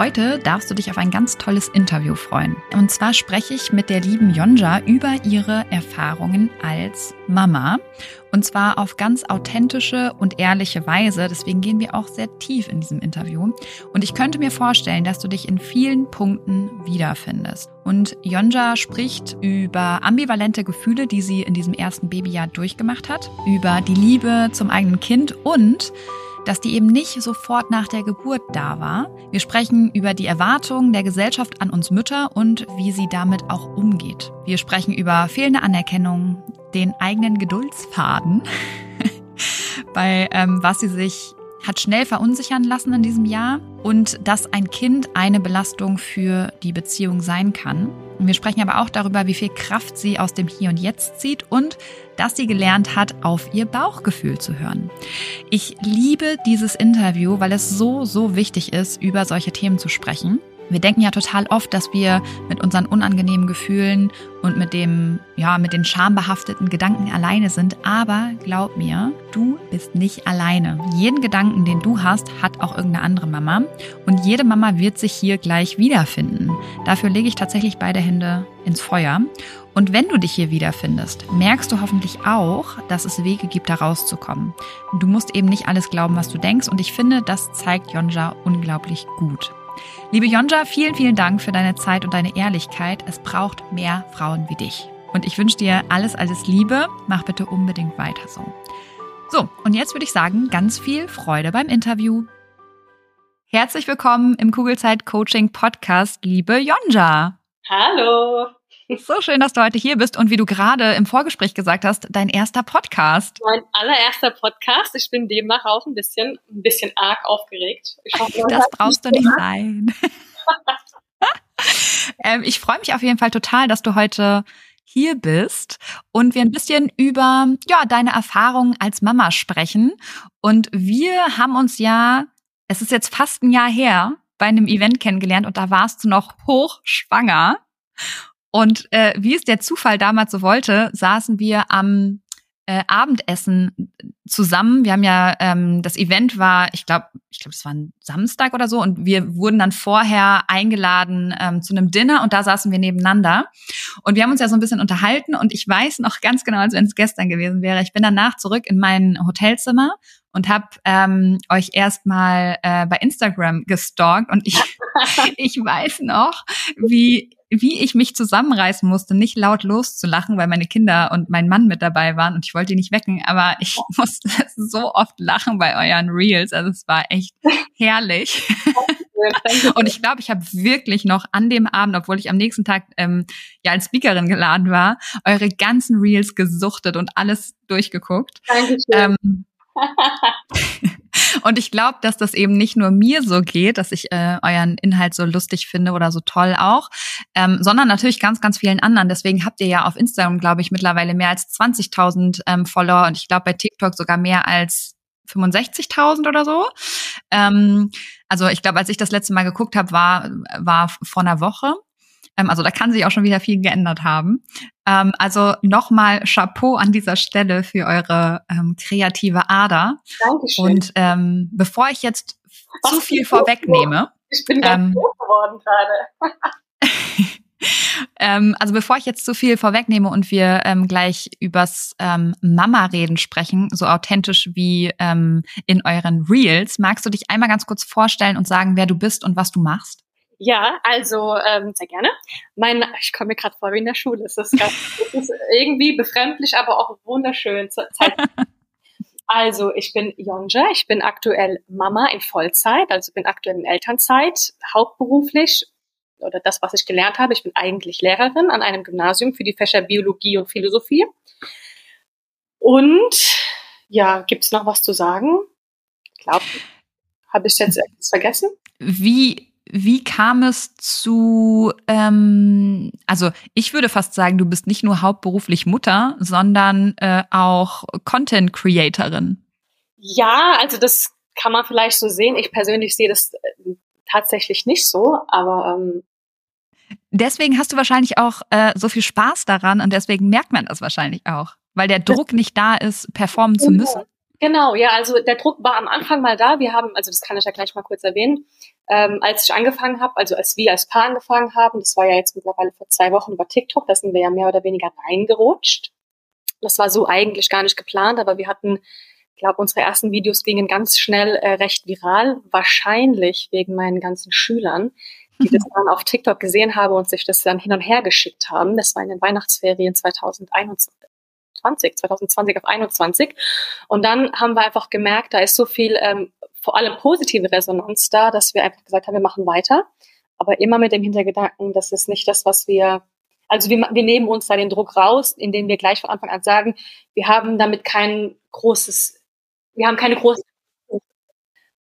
Heute darfst du dich auf ein ganz tolles Interview freuen. Und zwar spreche ich mit der lieben Jonja über ihre Erfahrungen als Mama. Und zwar auf ganz authentische und ehrliche Weise. Deswegen gehen wir auch sehr tief in diesem Interview. Und ich könnte mir vorstellen, dass du dich in vielen Punkten wiederfindest. Und Jonja spricht über ambivalente Gefühle, die sie in diesem ersten Babyjahr durchgemacht hat, über die Liebe zum eigenen Kind und dass die eben nicht sofort nach der Geburt da war. Wir sprechen über die Erwartungen der Gesellschaft an uns Mütter und wie sie damit auch umgeht. Wir sprechen über fehlende Anerkennung, den eigenen Geduldsfaden, bei ähm, was sie sich hat schnell verunsichern lassen in diesem Jahr und dass ein Kind eine Belastung für die Beziehung sein kann. Wir sprechen aber auch darüber, wie viel Kraft sie aus dem Hier und Jetzt zieht und dass sie gelernt hat, auf ihr Bauchgefühl zu hören. Ich liebe dieses Interview, weil es so, so wichtig ist, über solche Themen zu sprechen. Wir denken ja total oft, dass wir mit unseren unangenehmen Gefühlen und mit dem, ja, mit den schambehafteten Gedanken alleine sind. Aber glaub mir, du bist nicht alleine. Jeden Gedanken, den du hast, hat auch irgendeine andere Mama. Und jede Mama wird sich hier gleich wiederfinden. Dafür lege ich tatsächlich beide Hände ins Feuer. Und wenn du dich hier wiederfindest, merkst du hoffentlich auch, dass es Wege gibt, da rauszukommen. Du musst eben nicht alles glauben, was du denkst. Und ich finde, das zeigt Jonja unglaublich gut. Liebe Jonja, vielen, vielen Dank für deine Zeit und deine Ehrlichkeit. Es braucht mehr Frauen wie dich. Und ich wünsche dir alles, alles Liebe. Mach bitte unbedingt weiter so. So, und jetzt würde ich sagen, ganz viel Freude beim Interview. Herzlich willkommen im Kugelzeit Coaching Podcast, liebe Jonja. Hallo. So schön, dass du heute hier bist und wie du gerade im Vorgespräch gesagt hast, dein erster Podcast. Mein allererster Podcast. Ich bin demnach auch ein bisschen, ein bisschen arg aufgeregt. Hoffe, das brauchst du nicht sein. ähm, ich freue mich auf jeden Fall total, dass du heute hier bist und wir ein bisschen über ja deine Erfahrungen als Mama sprechen. Und wir haben uns ja, es ist jetzt fast ein Jahr her, bei einem Event kennengelernt und da warst du noch hochschwanger. Und äh, wie es der Zufall damals so wollte, saßen wir am äh, Abendessen zusammen. Wir haben ja, ähm, das Event war, ich glaube, ich glaube, es war ein Samstag oder so, und wir wurden dann vorher eingeladen ähm, zu einem Dinner und da saßen wir nebeneinander. Und wir haben uns ja so ein bisschen unterhalten und ich weiß noch ganz genau, als wenn es gestern gewesen wäre. Ich bin danach zurück in mein Hotelzimmer und habe ähm, euch erstmal äh, bei Instagram gestalkt und ich, ich weiß noch, wie wie ich mich zusammenreißen musste, nicht laut loszulachen, weil meine Kinder und mein Mann mit dabei waren und ich wollte die nicht wecken, aber ich musste so oft lachen bei euren Reels. Also es war echt herrlich. und ich glaube, ich habe wirklich noch an dem Abend, obwohl ich am nächsten Tag ähm, ja als Speakerin geladen war, eure ganzen Reels gesuchtet und alles durchgeguckt. Dankeschön. Ähm, und ich glaube, dass das eben nicht nur mir so geht, dass ich äh, euren Inhalt so lustig finde oder so toll auch, ähm, sondern natürlich ganz, ganz vielen anderen. Deswegen habt ihr ja auf Instagram, glaube ich, mittlerweile mehr als 20.000 ähm, Follower und ich glaube bei TikTok sogar mehr als 65.000 oder so. Ähm, also ich glaube, als ich das letzte Mal geguckt habe, war, war vor einer Woche. Ähm, also da kann sich auch schon wieder viel geändert haben. Ähm, also nochmal Chapeau an dieser Stelle für eure ähm, kreative Ader. Dankeschön. Und ähm, bevor ich jetzt Was zu viel vorwegnehme. Ich bin ganz ähm, geworden gerade. ähm, also bevor ich jetzt zu viel vorwegnehme und wir ähm, gleich übers ähm, Mama-Reden sprechen, so authentisch wie ähm, in euren Reels, magst du dich einmal ganz kurz vorstellen und sagen, wer du bist und was du machst? Ja, also ähm, sehr gerne. Mein, ich komme mir gerade vor wie in der Schule. Es ist, ganz, es ist irgendwie befremdlich, aber auch wunderschön zur Zeit. Also, ich bin Jonja, ich bin aktuell Mama in Vollzeit, also bin aktuell in Elternzeit, hauptberuflich oder das, was ich gelernt habe. Ich bin eigentlich Lehrerin an einem Gymnasium für die Fächer Biologie und Philosophie. Und ja, gibt's noch was zu sagen? Ich glaube, habe ich jetzt etwas vergessen? Wie wie kam es zu, ähm, also ich würde fast sagen, du bist nicht nur hauptberuflich Mutter, sondern äh, auch Content Creatorin. Ja, also das kann man vielleicht so sehen. Ich persönlich sehe das äh, tatsächlich nicht so, aber ähm, deswegen hast du wahrscheinlich auch äh, so viel Spaß daran und deswegen merkt man das wahrscheinlich auch, weil der Druck nicht da ist, performen zu genau. müssen. Genau, ja, also der Druck war am Anfang mal da. Wir haben, also das kann ich ja gleich mal kurz erwähnen, ähm, als ich angefangen habe, also als wir als Paar angefangen haben, das war ja jetzt mittlerweile vor zwei Wochen über TikTok, da sind wir ja mehr oder weniger reingerutscht. Das war so eigentlich gar nicht geplant, aber wir hatten, ich glaube, unsere ersten Videos gingen ganz schnell äh, recht viral, wahrscheinlich wegen meinen ganzen Schülern, die das dann auf TikTok gesehen haben und sich das dann hin und her geschickt haben. Das war in den Weihnachtsferien 2021. 2020, 2020 auf 21. Und dann haben wir einfach gemerkt, da ist so viel, ähm, vor allem positive Resonanz da, dass wir einfach gesagt haben, wir machen weiter. Aber immer mit dem Hintergedanken, das ist nicht das, was wir, also wir, wir nehmen uns da den Druck raus, indem wir gleich von Anfang an sagen, wir haben damit kein großes, wir haben keine große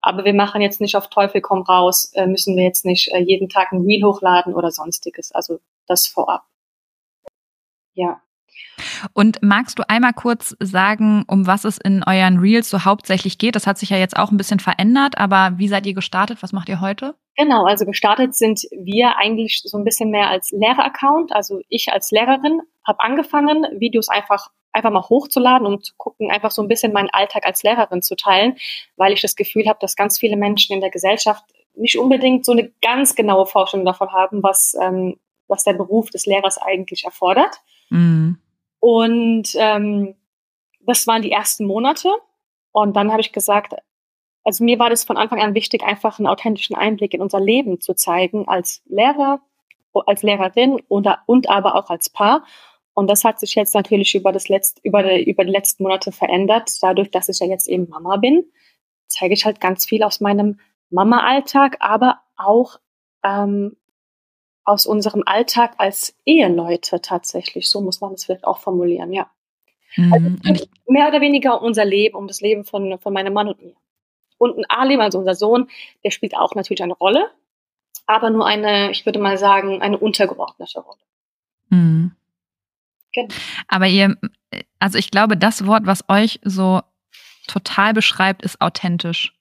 aber wir machen jetzt nicht auf Teufel komm raus, äh, müssen wir jetzt nicht äh, jeden Tag ein Reel hochladen oder sonstiges. Also das vorab. Ja. Und magst du einmal kurz sagen, um was es in euren Reels so hauptsächlich geht? Das hat sich ja jetzt auch ein bisschen verändert, aber wie seid ihr gestartet? Was macht ihr heute? Genau, also gestartet sind wir eigentlich so ein bisschen mehr als Lehreraccount. Also ich als Lehrerin habe angefangen, Videos einfach einfach mal hochzuladen, um zu gucken, einfach so ein bisschen meinen Alltag als Lehrerin zu teilen, weil ich das Gefühl habe, dass ganz viele Menschen in der Gesellschaft nicht unbedingt so eine ganz genaue Forschung davon haben, was, ähm, was der Beruf des Lehrers eigentlich erfordert. Mhm. Und ähm, das waren die ersten Monate. Und dann habe ich gesagt, also mir war das von Anfang an wichtig, einfach einen authentischen Einblick in unser Leben zu zeigen, als Lehrer, als Lehrerin und, und aber auch als Paar. Und das hat sich jetzt natürlich über, das Letzt, über, die, über die letzten Monate verändert. Dadurch, dass ich ja jetzt eben Mama bin, zeige ich halt ganz viel aus meinem Mama-Alltag, aber auch ähm, aus unserem Alltag als Eheleute tatsächlich. So muss man es vielleicht auch formulieren, ja. Mhm. Also mehr oder weniger unser Leben, um das Leben von, von meinem Mann und mir. Und ein Alim, also unser Sohn, der spielt auch natürlich eine Rolle, aber nur eine, ich würde mal sagen, eine untergeordnete Rolle. Mhm. Genau. Aber ihr, also ich glaube, das Wort, was euch so total beschreibt, ist authentisch.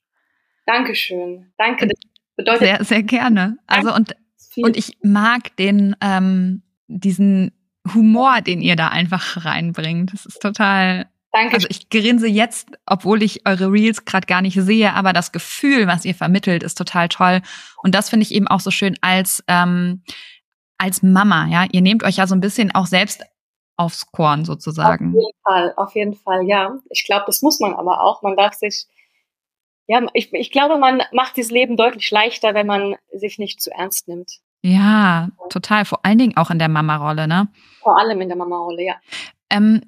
Dankeschön. Danke. Das bedeutet sehr, sehr gerne. Also und und ich mag den, ähm, diesen Humor, den ihr da einfach reinbringt. Das ist total. Danke. Also ich grinse jetzt, obwohl ich eure Reels gerade gar nicht sehe, aber das Gefühl, was ihr vermittelt, ist total toll. Und das finde ich eben auch so schön als ähm, als Mama. Ja, ihr nehmt euch ja so ein bisschen auch selbst aufs Korn sozusagen. Auf jeden Fall, auf jeden Fall, ja. Ich glaube, das muss man aber auch. Man darf sich ja, ich, ich glaube, man macht dieses Leben deutlich leichter, wenn man sich nicht zu ernst nimmt. Ja, total. Vor allen Dingen auch in der Mama-Rolle, ne? Vor allem in der Mama-Rolle, ja. Ähm,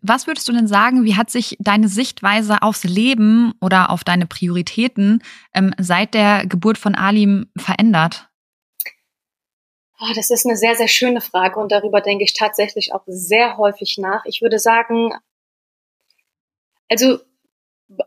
was würdest du denn sagen, wie hat sich deine Sichtweise aufs Leben oder auf deine Prioritäten ähm, seit der Geburt von Alim verändert? Oh, das ist eine sehr, sehr schöne Frage und darüber denke ich tatsächlich auch sehr häufig nach. Ich würde sagen, also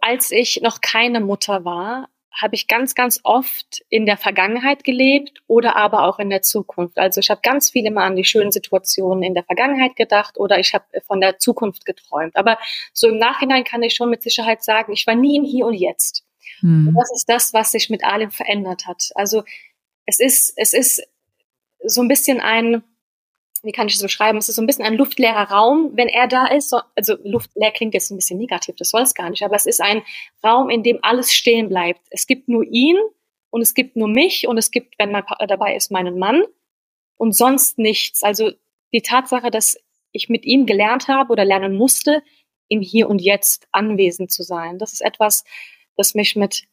als ich noch keine Mutter war, habe ich ganz, ganz oft in der Vergangenheit gelebt oder aber auch in der Zukunft. Also ich habe ganz viel immer an die schönen Situationen in der Vergangenheit gedacht oder ich habe von der Zukunft geträumt. Aber so im Nachhinein kann ich schon mit Sicherheit sagen, ich war nie im Hier und Jetzt. Hm. Und das ist das, was sich mit allem verändert hat. Also es ist, es ist so ein bisschen ein, wie kann ich das beschreiben? Es ist so ein bisschen ein luftleerer Raum, wenn er da ist. Also luftleer klingt jetzt ein bisschen negativ, das soll es gar nicht, aber es ist ein Raum, in dem alles stehen bleibt. Es gibt nur ihn und es gibt nur mich und es gibt, wenn mein Partner dabei ist, meinen Mann und sonst nichts. Also die Tatsache, dass ich mit ihm gelernt habe oder lernen musste, im Hier und Jetzt anwesend zu sein. Das ist etwas, das mich mit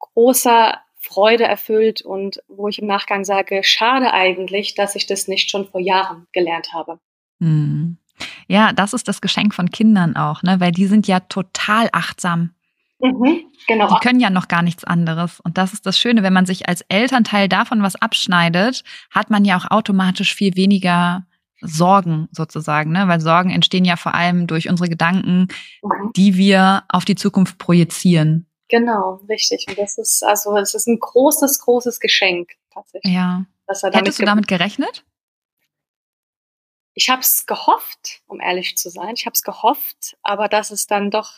großer Freude erfüllt und wo ich im Nachgang sage, schade eigentlich, dass ich das nicht schon vor Jahren gelernt habe. Hm. Ja, das ist das Geschenk von Kindern auch, ne? weil die sind ja total achtsam. Mhm, genau. Die können ja noch gar nichts anderes. Und das ist das Schöne, wenn man sich als Elternteil davon was abschneidet, hat man ja auch automatisch viel weniger Sorgen sozusagen, ne? weil Sorgen entstehen ja vor allem durch unsere Gedanken, mhm. die wir auf die Zukunft projizieren. Genau, richtig. Und das ist also es ist ein großes, großes Geschenk tatsächlich. Ja. Hättest du damit gerechnet? Ich habe es gehofft, um ehrlich zu sein. Ich habe es gehofft, aber dass es dann doch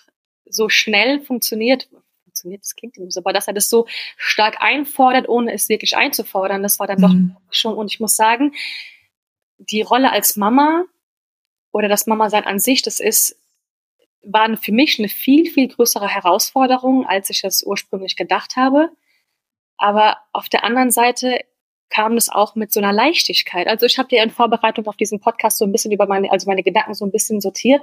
so schnell funktioniert, funktioniert, das klingt immer so, aber dass er das so stark einfordert, ohne es wirklich einzufordern, das war dann mhm. doch schon. Und ich muss sagen, die Rolle als Mama oder das Mama-Sein an sich, das ist waren für mich eine viel, viel größere Herausforderung, als ich es ursprünglich gedacht habe. Aber auf der anderen Seite kam es auch mit so einer Leichtigkeit. Also ich habe ja in Vorbereitung auf diesen Podcast so ein bisschen über meine, also meine Gedanken so ein bisschen sortiert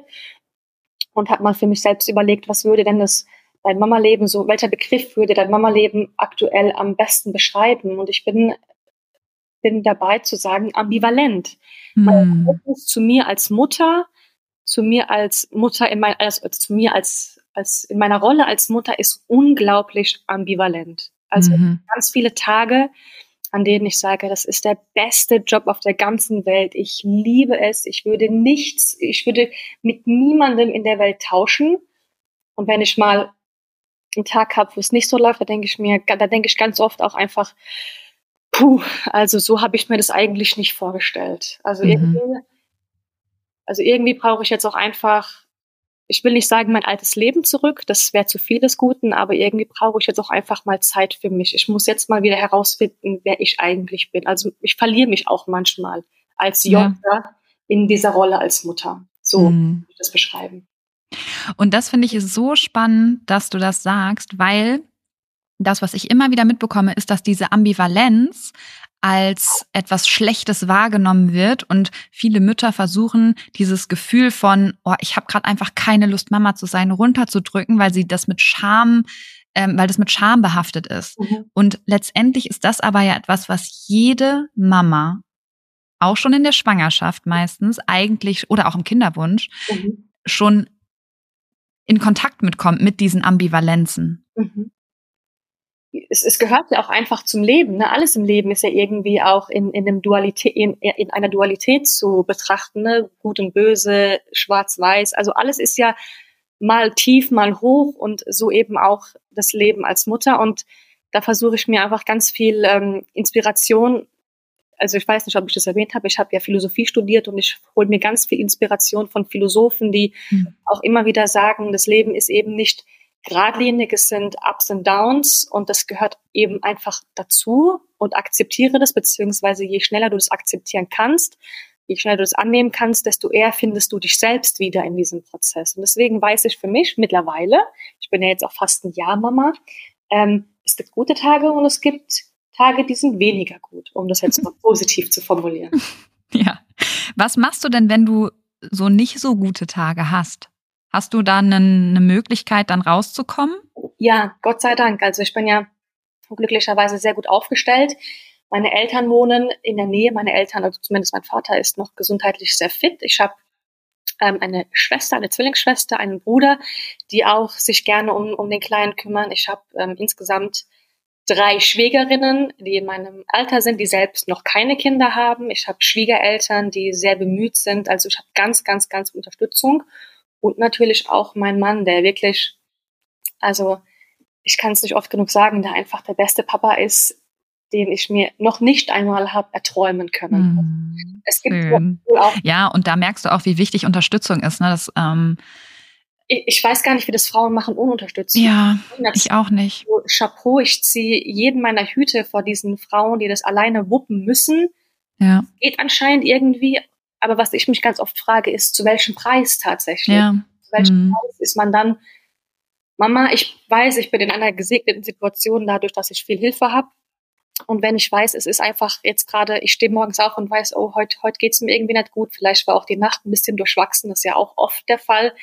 und habe mal für mich selbst überlegt, was würde denn das dein Mama-Leben so, welcher Begriff würde dein Mama-Leben aktuell am besten beschreiben? Und ich bin, bin dabei zu sagen, ambivalent. Hm. Zu mir als Mutter zu mir als Mutter in mein, also zu mir als, als in meiner Rolle als Mutter ist unglaublich ambivalent. Also mhm. ganz viele Tage, an denen ich sage, das ist der beste Job auf der ganzen Welt. Ich liebe es. Ich würde nichts, ich würde mit niemandem in der Welt tauschen. Und wenn ich mal einen Tag habe, wo es nicht so läuft, da denke ich mir, da denke ich ganz oft auch einfach, puh, also so habe ich mir das eigentlich nicht vorgestellt. Also mhm. irgendwie also irgendwie brauche ich jetzt auch einfach, ich will nicht sagen, mein altes Leben zurück, das wäre zu viel des Guten, aber irgendwie brauche ich jetzt auch einfach mal Zeit für mich. Ich muss jetzt mal wieder herausfinden, wer ich eigentlich bin. Also ich verliere mich auch manchmal als Jutta ja. in dieser Rolle als Mutter. So mhm. ich das beschreiben. Und das finde ich so spannend, dass du das sagst, weil das, was ich immer wieder mitbekomme, ist, dass diese Ambivalenz als etwas Schlechtes wahrgenommen wird und viele Mütter versuchen dieses Gefühl von oh ich habe gerade einfach keine Lust Mama zu sein runterzudrücken, weil sie das mit Scham ähm, weil das mit Scham behaftet ist. Mhm. Und letztendlich ist das aber ja etwas, was jede Mama auch schon in der Schwangerschaft meistens eigentlich oder auch im Kinderwunsch mhm. schon in Kontakt mitkommt mit diesen Ambivalenzen. Mhm es, es gehört ja auch einfach zum Leben. Ne? Alles im Leben ist ja irgendwie auch in, in, einem Dualität, in, in einer Dualität zu betrachten. Ne? Gut und böse, schwarz-weiß. Also alles ist ja mal tief, mal hoch und so eben auch das Leben als Mutter. Und da versuche ich mir einfach ganz viel ähm, Inspiration. Also ich weiß nicht, ob ich das erwähnt habe. Ich habe ja Philosophie studiert und ich hole mir ganz viel Inspiration von Philosophen, die mhm. auch immer wieder sagen, das Leben ist eben nicht geradlinig, es sind Ups und Downs und das gehört eben einfach dazu und akzeptiere das, beziehungsweise je schneller du das akzeptieren kannst, je schneller du das annehmen kannst, desto eher findest du dich selbst wieder in diesem Prozess. Und deswegen weiß ich für mich mittlerweile, ich bin ja jetzt auch fast ein Jahr Mama, ähm, es gibt gute Tage und es gibt Tage, die sind weniger gut, um das jetzt mal positiv zu formulieren. Ja. Was machst du denn, wenn du so nicht so gute Tage hast? Hast du da eine, Möglichkeit, dann rauszukommen? Ja, Gott sei Dank. Also ich bin ja glücklicherweise sehr gut aufgestellt. Meine Eltern wohnen in der Nähe. Meine Eltern, also zumindest mein Vater, ist noch gesundheitlich sehr fit. Ich habe ähm, eine Schwester, eine Zwillingsschwester, einen Bruder, die auch sich gerne um, um den Kleinen kümmern. Ich habe ähm, insgesamt drei Schwägerinnen, die in meinem Alter sind, die selbst noch keine Kinder haben. Ich habe Schwiegereltern, die sehr bemüht sind. Also ich habe ganz, ganz, ganz Unterstützung. Und natürlich auch mein Mann, der wirklich, also ich kann es nicht oft genug sagen, der einfach der beste Papa ist, den ich mir noch nicht einmal habe erträumen können. Mm, es gibt auch ja, und da merkst du auch, wie wichtig Unterstützung ist. Ne? Das, ähm ich, ich, weiß gar nicht, wie das Frauen machen ohne Unterstützung. Ja, ich auch nicht. Chapeau, ich ziehe jeden meiner Hüte vor diesen Frauen, die das alleine wuppen müssen. Ja. Geht anscheinend irgendwie. Aber was ich mich ganz oft frage, ist, zu welchem Preis tatsächlich? Ja. Zu welchem mm. Preis ist man dann Mama, ich weiß, ich bin in einer gesegneten Situation dadurch, dass ich viel Hilfe habe. Und wenn ich weiß, es ist einfach jetzt gerade, ich stehe morgens auf und weiß, oh, heute, heute geht es mir irgendwie nicht gut, vielleicht war auch die Nacht ein bisschen durchwachsen, das ist ja auch oft der Fall.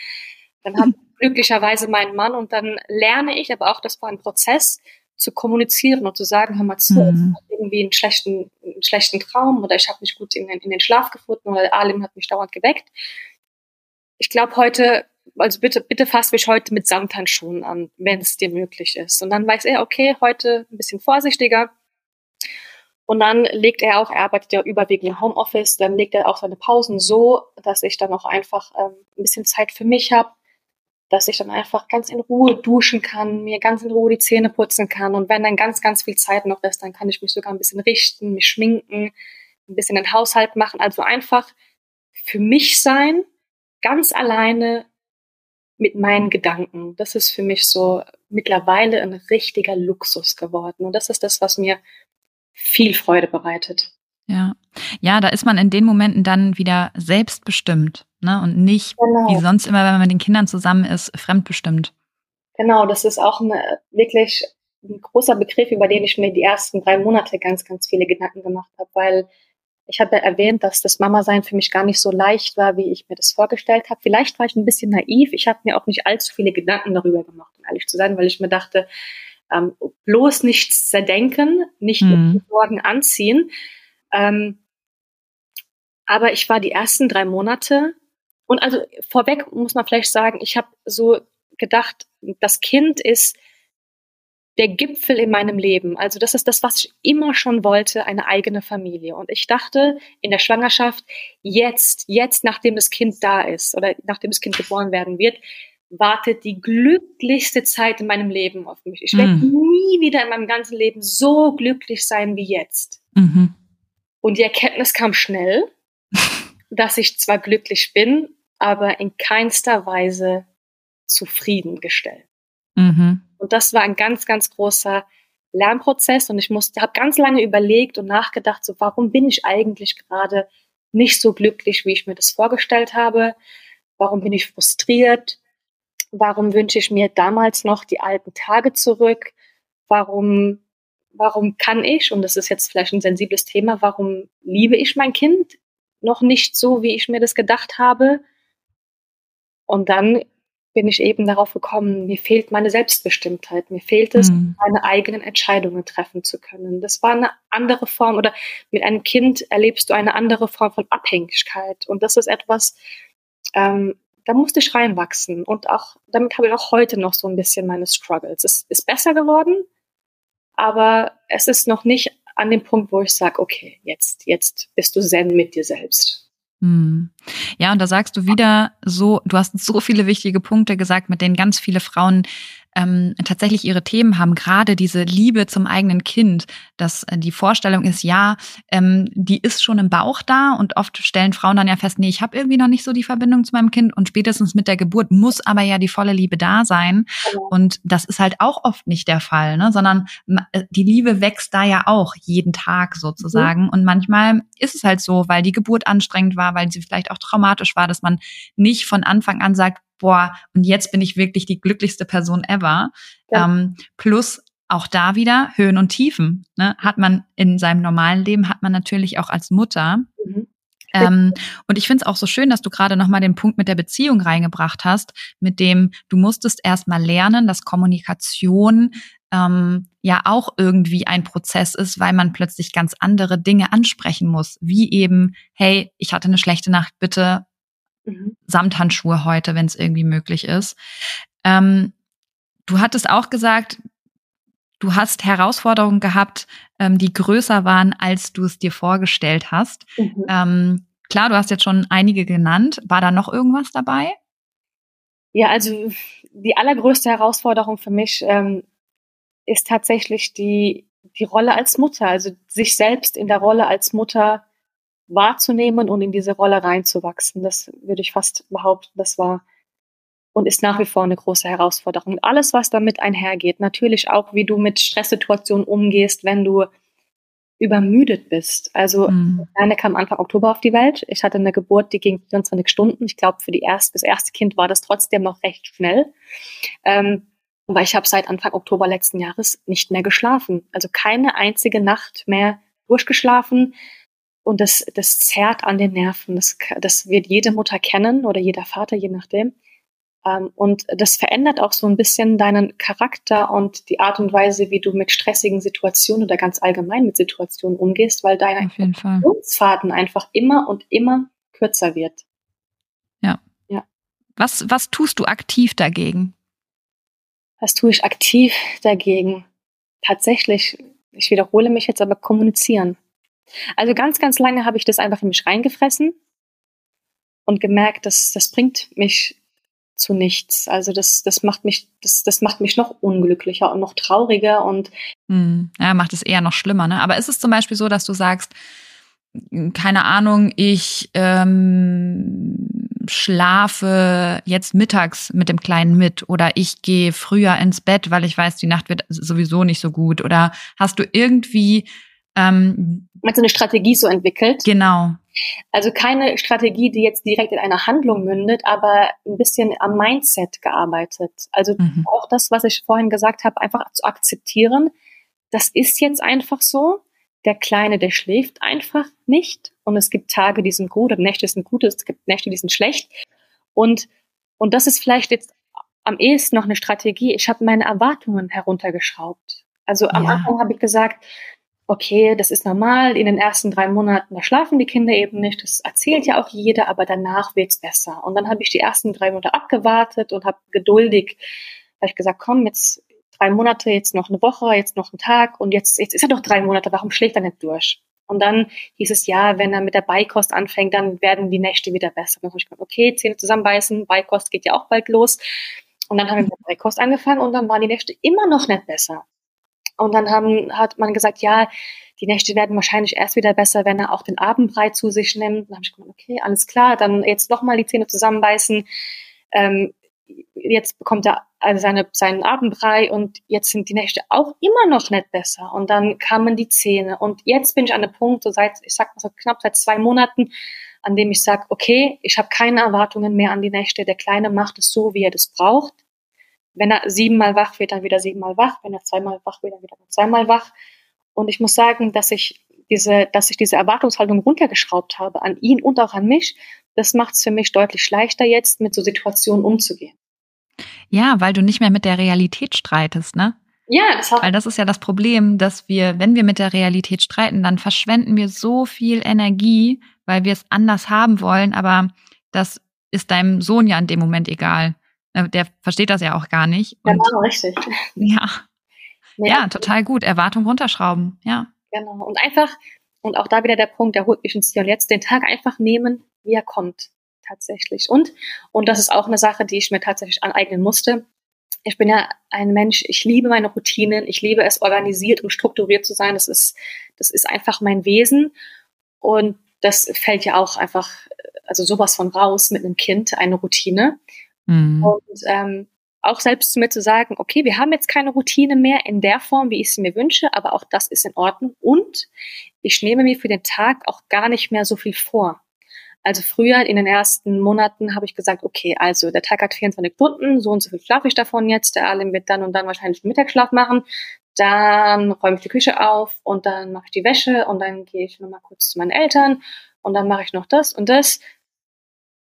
Dann habe ich glücklicherweise meinen Mann und dann lerne ich, aber auch das war ein Prozess, zu kommunizieren und zu sagen, hör mal zu, mhm. ich irgendwie einen schlechten, einen schlechten Traum oder ich habe mich gut in, in den Schlaf gefunden oder Alim hat mich dauernd geweckt. Ich glaube heute also bitte, bitte fass mich heute mit Samthandschuhen an, wenn es dir möglich ist. Und dann weiß er, okay, heute ein bisschen vorsichtiger. Und dann legt er auch, er arbeitet ja überwiegend im Homeoffice, dann legt er auch seine Pausen so, dass ich dann auch einfach ähm, ein bisschen Zeit für mich habe, dass ich dann einfach ganz in Ruhe duschen kann, mir ganz in Ruhe die Zähne putzen kann. Und wenn dann ganz, ganz viel Zeit noch ist, dann kann ich mich sogar ein bisschen richten, mich schminken, ein bisschen den Haushalt machen. Also einfach für mich sein, ganz alleine mit meinen Gedanken. Das ist für mich so mittlerweile ein richtiger Luxus geworden. Und das ist das, was mir viel Freude bereitet. Ja. Ja, da ist man in den Momenten dann wieder selbstbestimmt, ne? Und nicht genau. wie sonst immer, wenn man mit den Kindern zusammen ist, fremdbestimmt. Genau, das ist auch eine, wirklich ein großer Begriff, über den ich mir die ersten drei Monate ganz, ganz viele Gedanken gemacht habe, weil ich habe ja erwähnt, dass das Mama-Sein für mich gar nicht so leicht war, wie ich mir das vorgestellt habe. Vielleicht war ich ein bisschen naiv. Ich habe mir auch nicht allzu viele Gedanken darüber gemacht, um ehrlich zu sein, weil ich mir dachte, ähm, bloß nichts zerdenken, nicht mhm. Sorgen anziehen. Ähm, aber ich war die ersten drei Monate und also vorweg muss man vielleicht sagen, ich habe so gedacht, das Kind ist der Gipfel in meinem Leben. Also das ist das, was ich immer schon wollte, eine eigene Familie. Und ich dachte in der Schwangerschaft, jetzt, jetzt, nachdem das Kind da ist oder nachdem das Kind geboren werden wird, wartet die glücklichste Zeit in meinem Leben auf mich. Ich werde mhm. nie wieder in meinem ganzen Leben so glücklich sein wie jetzt. Mhm. Und die Erkenntnis kam schnell, dass ich zwar glücklich bin, aber in keinster Weise zufriedengestellt. Mhm. Und das war ein ganz, ganz großer Lernprozess und ich musste, habe ganz lange überlegt und nachgedacht, so warum bin ich eigentlich gerade nicht so glücklich, wie ich mir das vorgestellt habe? Warum bin ich frustriert? Warum wünsche ich mir damals noch die alten Tage zurück? Warum, warum kann ich, und das ist jetzt vielleicht ein sensibles Thema, warum liebe ich mein Kind noch nicht so, wie ich mir das gedacht habe? Und dann bin ich eben darauf gekommen, mir fehlt meine Selbstbestimmtheit, mir fehlt es, mhm. meine eigenen Entscheidungen treffen zu können. Das war eine andere Form oder mit einem Kind erlebst du eine andere Form von Abhängigkeit und das ist etwas, ähm, da musste ich reinwachsen und auch damit habe ich auch heute noch so ein bisschen meine Struggles. Es ist besser geworden, aber es ist noch nicht an dem Punkt, wo ich sage, okay, jetzt, jetzt bist du zen mit dir selbst. Hm. Ja, und da sagst du wieder so, du hast so viele wichtige Punkte gesagt, mit denen ganz viele Frauen ähm, tatsächlich ihre Themen haben, gerade diese Liebe zum eigenen Kind, dass äh, die Vorstellung ist, ja, ähm, die ist schon im Bauch da und oft stellen Frauen dann ja fest, nee, ich habe irgendwie noch nicht so die Verbindung zu meinem Kind und spätestens mit der Geburt muss aber ja die volle Liebe da sein genau. und das ist halt auch oft nicht der Fall, ne? sondern äh, die Liebe wächst da ja auch jeden Tag sozusagen mhm. und manchmal ist es halt so, weil die Geburt anstrengend war, weil sie vielleicht auch traumatisch war, dass man nicht von Anfang an sagt, boah, und jetzt bin ich wirklich die glücklichste Person ever. Ja. Ähm, plus auch da wieder Höhen und Tiefen. Ne? Hat man in seinem normalen Leben, hat man natürlich auch als Mutter. Mhm. Ähm, und ich finde es auch so schön, dass du gerade nochmal den Punkt mit der Beziehung reingebracht hast, mit dem du musstest erstmal lernen, dass Kommunikation ähm, ja auch irgendwie ein Prozess ist, weil man plötzlich ganz andere Dinge ansprechen muss, wie eben, hey, ich hatte eine schlechte Nacht, bitte mhm. Samthandschuhe heute, wenn es irgendwie möglich ist. Ähm, du hattest auch gesagt, du hast Herausforderungen gehabt, ähm, die größer waren, als du es dir vorgestellt hast. Mhm. Ähm, klar, du hast jetzt schon einige genannt. War da noch irgendwas dabei? Ja, also die allergrößte Herausforderung für mich ähm, ist tatsächlich die, die Rolle als Mutter, also sich selbst in der Rolle als Mutter wahrzunehmen und in diese Rolle reinzuwachsen. Das würde ich fast behaupten, das war und ist nach wie vor eine große Herausforderung. Alles, was damit einhergeht, natürlich auch, wie du mit Stresssituationen umgehst, wenn du übermüdet bist. Also mhm. eine kam Anfang Oktober auf die Welt. Ich hatte eine Geburt, die ging 24 Stunden. Ich glaube, für die erste, das erste Kind war das trotzdem noch recht schnell. Ähm, weil ich habe seit Anfang Oktober letzten Jahres nicht mehr geschlafen. Also keine einzige Nacht mehr durchgeschlafen. Und das, das zerrt an den Nerven. Das, das wird jede Mutter kennen oder jeder Vater, je nachdem. Ähm, und das verändert auch so ein bisschen deinen Charakter und die Art und Weise, wie du mit stressigen Situationen oder ganz allgemein mit Situationen umgehst, weil dein Funktionsfaden einfach immer und immer kürzer wird. Ja. Ja. Was, was tust du aktiv dagegen? Was tue ich aktiv dagegen? Tatsächlich, ich wiederhole mich jetzt, aber kommunizieren. Also ganz, ganz lange habe ich das einfach in mich reingefressen und gemerkt, dass das bringt mich zu nichts. Also das, das macht mich, das, das macht mich noch unglücklicher und noch trauriger und hm. ja, macht es eher noch schlimmer. Ne? Aber ist es zum Beispiel so, dass du sagst, keine Ahnung, ich ähm, schlafe jetzt mittags mit dem Kleinen mit oder ich gehe früher ins Bett, weil ich weiß, die Nacht wird sowieso nicht so gut oder hast du irgendwie ähm, Meinst du eine Strategie so entwickelt? Genau. Also keine Strategie, die jetzt direkt in einer Handlung mündet, aber ein bisschen am Mindset gearbeitet. Also mhm. auch das, was ich vorhin gesagt habe, einfach zu akzeptieren. Das ist jetzt einfach so. Der Kleine, der schläft einfach nicht. Und es gibt Tage, die sind gut, und Nächte sind gut, es gibt Nächte, die sind schlecht. Und, und das ist vielleicht jetzt am ehesten noch eine Strategie. Ich habe meine Erwartungen heruntergeschraubt. Also am ja. Anfang habe ich gesagt, okay, das ist normal, in den ersten drei Monaten, da schlafen die Kinder eben nicht, das erzählt ja auch jeder, aber danach wird's besser. Und dann habe ich die ersten drei Monate abgewartet und habe geduldig, habe ich gesagt, komm, jetzt drei Monate, jetzt noch eine Woche, jetzt noch ein Tag und jetzt, jetzt ist er doch drei Monate, warum schläft er nicht durch? Und dann hieß es, ja, wenn er mit der Beikost anfängt, dann werden die Nächte wieder besser. dann habe ich gesagt, okay, Zähne zusammenbeißen, Beikost geht ja auch bald los. Und dann haben wir mit der Beikost angefangen und dann waren die Nächte immer noch nicht besser. Und dann haben, hat man gesagt, ja, die Nächte werden wahrscheinlich erst wieder besser, wenn er auch den Abendbrei zu sich nimmt. Dann habe ich gesagt, okay, alles klar, dann jetzt nochmal die Zähne zusammenbeißen. Ähm, jetzt bekommt er also seine, seinen Abendbrei und jetzt sind die Nächte auch immer noch nicht besser. Und dann kamen die Zähne. Und jetzt bin ich an dem Punkt, so seit, ich sag mal so knapp seit zwei Monaten, an dem ich sage, okay, ich habe keine Erwartungen mehr an die Nächte. Der Kleine macht es so, wie er das braucht. Wenn er siebenmal wach wird, dann wieder siebenmal wach. Wenn er zweimal wach wird, dann wieder zweimal wach. Und ich muss sagen, dass ich diese, dass ich diese Erwartungshaltung runtergeschraubt habe an ihn und auch an mich, das macht es für mich deutlich leichter jetzt, mit so Situationen umzugehen. Ja, weil du nicht mehr mit der Realität streitest, ne? Ja, das hat Weil das ist ja das Problem, dass wir, wenn wir mit der Realität streiten, dann verschwenden wir so viel Energie, weil wir es anders haben wollen, aber das ist deinem Sohn ja in dem Moment egal. Äh, der versteht das ja auch gar nicht. Und, genau, richtig. Ja. ja. Ja, total gut. Erwartung runterschrauben, ja. Genau. Und einfach, und auch da wieder der Punkt, der holt mich ins Hier und Jetzt, den Tag einfach nehmen, wie er kommt. Tatsächlich. Und, und das ist auch eine Sache, die ich mir tatsächlich aneignen musste. Ich bin ja ein Mensch, ich liebe meine Routinen, ich liebe es, organisiert und strukturiert zu sein. Das ist, das ist einfach mein Wesen. Und das fällt ja auch einfach, also sowas von raus mit einem Kind, eine Routine. Mhm. Und ähm, auch selbst zu mir zu sagen, okay, wir haben jetzt keine Routine mehr in der Form, wie ich sie mir wünsche, aber auch das ist in Ordnung. Und ich nehme mir für den Tag auch gar nicht mehr so viel vor. Also früher in den ersten Monaten habe ich gesagt, okay, also der Tag hat 24 Stunden, so und so viel schlafe ich davon jetzt. Der Alim wird dann und dann wahrscheinlich einen Mittagsschlaf machen. Dann räume ich die Küche auf und dann mache ich die Wäsche und dann gehe ich nochmal kurz zu meinen Eltern und dann mache ich noch das und das.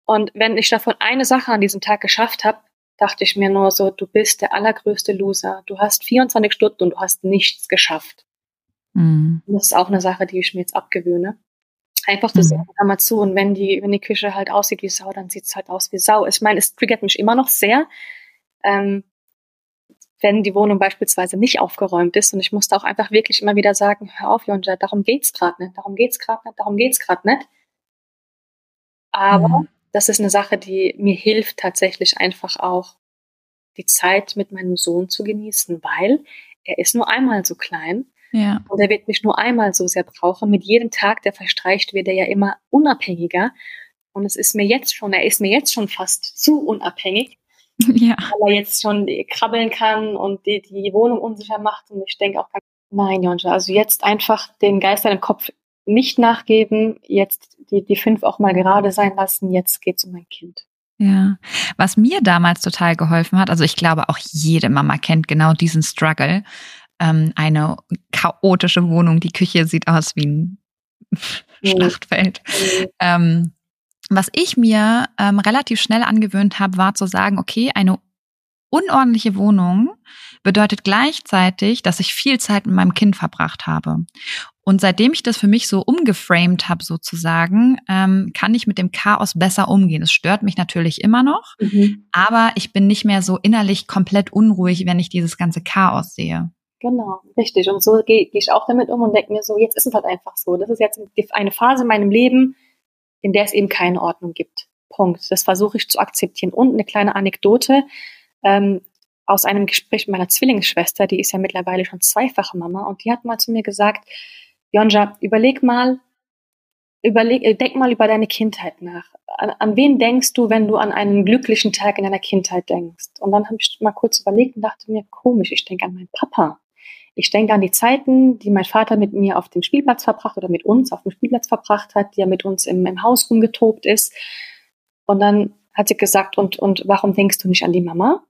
Und wenn ich davon eine Sache an diesem Tag geschafft habe, dachte ich mir nur so, du bist der allergrößte Loser. Du hast 24 Stunden und du hast nichts geschafft. Mhm. Das ist auch eine Sache, die ich mir jetzt abgewöhne. Einfach zu mhm. mal zu, und wenn die, wenn die Küche halt aussieht wie Sau, dann sieht es halt aus wie Sau. Ich meine, es triggert mich immer noch sehr, ähm, wenn die Wohnung beispielsweise nicht aufgeräumt ist. Und ich musste auch einfach wirklich immer wieder sagen, hör auf, Jonja, darum geht's gerade nicht, darum geht's gerade nicht, darum geht's gerade nicht. Aber mhm. Das ist eine Sache, die mir hilft tatsächlich einfach auch die Zeit mit meinem Sohn zu genießen, weil er ist nur einmal so klein. Ja. Und er wird mich nur einmal so sehr brauchen. Mit jedem Tag, der verstreicht, wird er ja immer unabhängiger. Und es ist mir jetzt schon, er ist mir jetzt schon fast zu unabhängig. Ja. Weil er jetzt schon krabbeln kann und die, die Wohnung unsicher macht. Und ich denke auch, nein, Jonja, also jetzt einfach den Geistern im Kopf nicht nachgeben, jetzt die, die fünf auch mal gerade sein lassen, jetzt geht's um mein Kind. Ja, was mir damals total geholfen hat, also ich glaube auch jede Mama kennt genau diesen Struggle. Ähm, eine chaotische Wohnung, die Küche sieht aus wie ein. Schlachtfeld. Mhm. Ähm, was ich mir ähm, relativ schnell angewöhnt habe, war zu sagen, okay, eine unordentliche Wohnung bedeutet gleichzeitig, dass ich viel Zeit mit meinem Kind verbracht habe. Und seitdem ich das für mich so umgeframed habe, sozusagen, ähm, kann ich mit dem Chaos besser umgehen. Es stört mich natürlich immer noch, mhm. aber ich bin nicht mehr so innerlich komplett unruhig, wenn ich dieses ganze Chaos sehe. Genau, richtig. Und so gehe geh ich auch damit um und denke mir so, jetzt ist es halt einfach so. Das ist jetzt eine Phase in meinem Leben, in der es eben keine Ordnung gibt. Punkt. Das versuche ich zu akzeptieren. Und eine kleine Anekdote ähm, aus einem Gespräch mit meiner Zwillingsschwester, die ist ja mittlerweile schon zweifache Mama, und die hat mal zu mir gesagt, Jonja, überleg mal, überleg, äh, denk mal über deine Kindheit nach. An, an wen denkst du, wenn du an einen glücklichen Tag in deiner Kindheit denkst? Und dann habe ich mal kurz überlegt und dachte mir, komisch, ich denke an meinen Papa. Ich denke an die Zeiten, die mein Vater mit mir auf dem Spielplatz verbracht oder mit uns auf dem Spielplatz verbracht hat, die er mit uns im, im Haus rumgetobt ist. Und dann hat sie gesagt, und, und warum denkst du nicht an die Mama?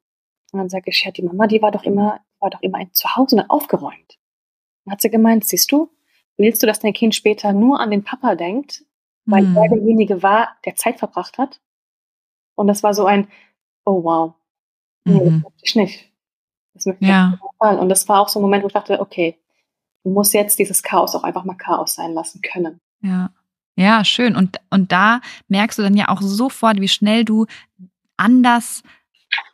Und dann sage ich, ja, die Mama, die war doch immer, war doch immer zu Hause und aufgeräumt. Dann hat sie gemeint, siehst du, willst du, dass dein Kind später nur an den Papa denkt, weil mhm. er derjenige war, der Zeit verbracht hat? Und das war so ein, oh wow, nee, mhm. das möchte ich nicht. Das möchte ich ja. nicht. Und das war auch so ein Moment, wo ich dachte, okay, du musst jetzt dieses Chaos auch einfach mal Chaos sein lassen können. Ja. Ja, schön. Und, und da merkst du dann ja auch sofort, wie schnell du anders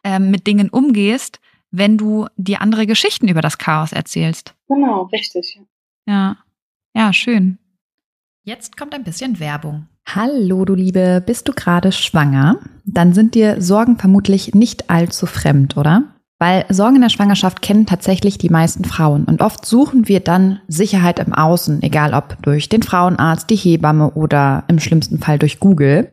ähm, mit Dingen umgehst, wenn du dir andere Geschichten über das Chaos erzählst. Genau, richtig. Ja. Ja, schön. Jetzt kommt ein bisschen Werbung. Hallo, du Liebe, bist du gerade schwanger? Dann sind dir Sorgen vermutlich nicht allzu fremd, oder? Weil Sorgen in der Schwangerschaft kennen tatsächlich die meisten Frauen und oft suchen wir dann Sicherheit im Außen, egal ob durch den Frauenarzt, die Hebamme oder im schlimmsten Fall durch Google.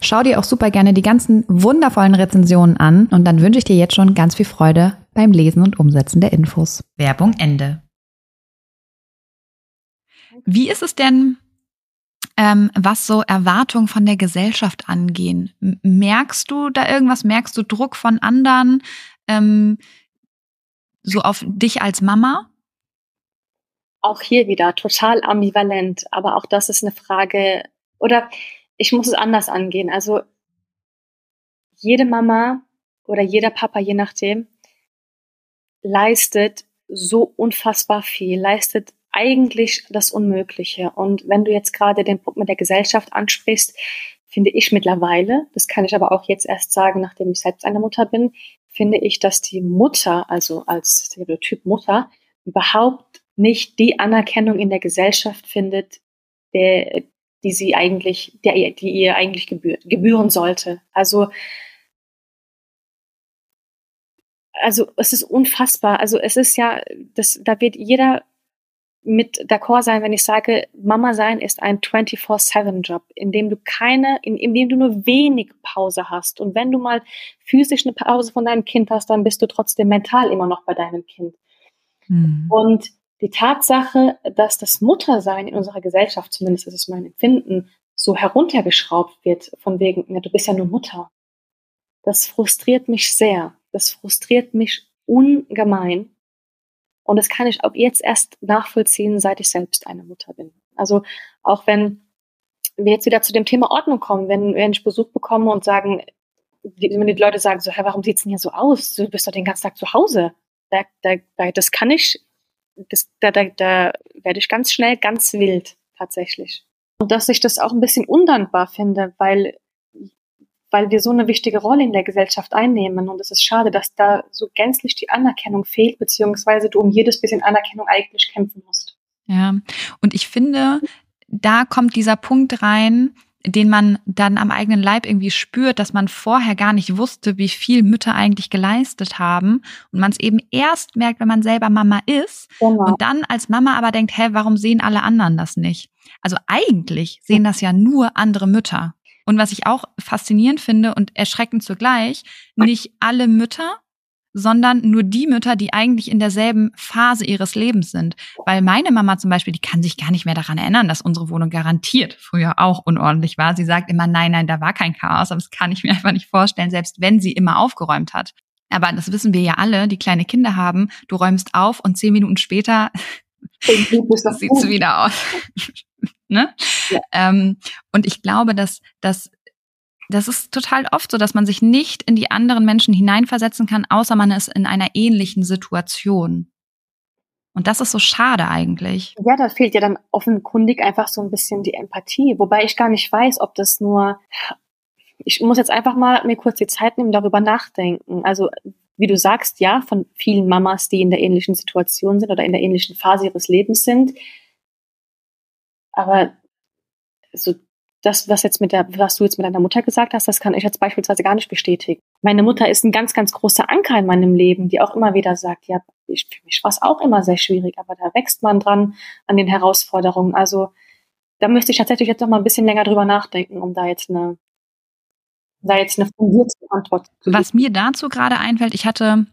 Schau dir auch super gerne die ganzen wundervollen Rezensionen an und dann wünsche ich dir jetzt schon ganz viel Freude beim Lesen und Umsetzen der Infos. Werbung Ende. Wie ist es denn ähm, was so Erwartungen von der Gesellschaft angehen. Merkst du da irgendwas? Merkst du Druck von anderen ähm, so auf dich als Mama? Auch hier wieder total ambivalent, aber auch das ist eine Frage, oder ich muss es anders angehen. Also jede Mama oder jeder Papa, je nachdem, leistet so unfassbar viel, leistet eigentlich das Unmögliche. Und wenn du jetzt gerade den Punkt mit der Gesellschaft ansprichst, finde ich mittlerweile, das kann ich aber auch jetzt erst sagen, nachdem ich selbst eine Mutter bin, finde ich, dass die Mutter, also als Stereotyp Mutter, überhaupt nicht die Anerkennung in der Gesellschaft findet, der, die sie eigentlich, der, die ihr eigentlich gebührt, gebühren sollte. Also also es ist unfassbar. Also es ist ja, das, da wird jeder mit d'accord sein, wenn ich sage, Mama sein ist ein 24-7-Job, in dem du keine, in, in dem du nur wenig Pause hast. Und wenn du mal physisch eine Pause von deinem Kind hast, dann bist du trotzdem mental immer noch bei deinem Kind. Mhm. Und die Tatsache, dass das Muttersein in unserer Gesellschaft, zumindest ist es mein Empfinden, so heruntergeschraubt wird, von wegen, ja, du bist ja nur Mutter. Das frustriert mich sehr. Das frustriert mich ungemein. Und das kann ich auch jetzt erst nachvollziehen, seit ich selbst eine Mutter bin. Also auch wenn wir jetzt wieder zu dem Thema Ordnung kommen, wenn, wenn ich Besuch bekomme und sagen, wenn die Leute sagen so, hey, warum sieht's denn hier so aus? Du bist doch den ganzen Tag zu Hause. Da, da, das kann ich, das, da, da, da werde ich ganz schnell ganz wild, tatsächlich. Und dass ich das auch ein bisschen undankbar finde, weil weil wir so eine wichtige Rolle in der Gesellschaft einnehmen. Und es ist schade, dass da so gänzlich die Anerkennung fehlt, beziehungsweise du um jedes bisschen Anerkennung eigentlich kämpfen musst. Ja, und ich finde, da kommt dieser Punkt rein, den man dann am eigenen Leib irgendwie spürt, dass man vorher gar nicht wusste, wie viel Mütter eigentlich geleistet haben und man es eben erst merkt, wenn man selber Mama ist genau. und dann als Mama aber denkt, hä, warum sehen alle anderen das nicht? Also eigentlich sehen das ja nur andere Mütter. Und was ich auch faszinierend finde und erschreckend zugleich, nicht alle Mütter, sondern nur die Mütter, die eigentlich in derselben Phase ihres Lebens sind. Weil meine Mama zum Beispiel, die kann sich gar nicht mehr daran erinnern, dass unsere Wohnung garantiert früher auch unordentlich war. Sie sagt immer, nein, nein, da war kein Chaos, aber das kann ich mir einfach nicht vorstellen, selbst wenn sie immer aufgeräumt hat. Aber das wissen wir ja alle, die kleine Kinder haben. Du räumst auf und zehn Minuten später sieht es wieder aus. Ne? Ja. Ähm, und ich glaube, dass, dass das ist total oft so, dass man sich nicht in die anderen Menschen hineinversetzen kann, außer man ist in einer ähnlichen Situation. Und das ist so schade eigentlich. Ja, da fehlt ja dann offenkundig einfach so ein bisschen die Empathie. Wobei ich gar nicht weiß, ob das nur, ich muss jetzt einfach mal mir kurz die Zeit nehmen, darüber nachdenken. Also, wie du sagst, ja, von vielen Mamas, die in der ähnlichen Situation sind oder in der ähnlichen Phase ihres Lebens sind, aber so das, was jetzt mit der, was du jetzt mit deiner Mutter gesagt hast, das kann ich jetzt beispielsweise gar nicht bestätigen. Meine Mutter ist ein ganz, ganz großer Anker in meinem Leben, die auch immer wieder sagt, ja, ich, für mich war es auch immer sehr schwierig, aber da wächst man dran an den Herausforderungen. Also da müsste ich tatsächlich jetzt noch mal ein bisschen länger drüber nachdenken, um da jetzt eine, da jetzt eine fundierte Antwort zu geben. Was mir dazu gerade einfällt, ich hatte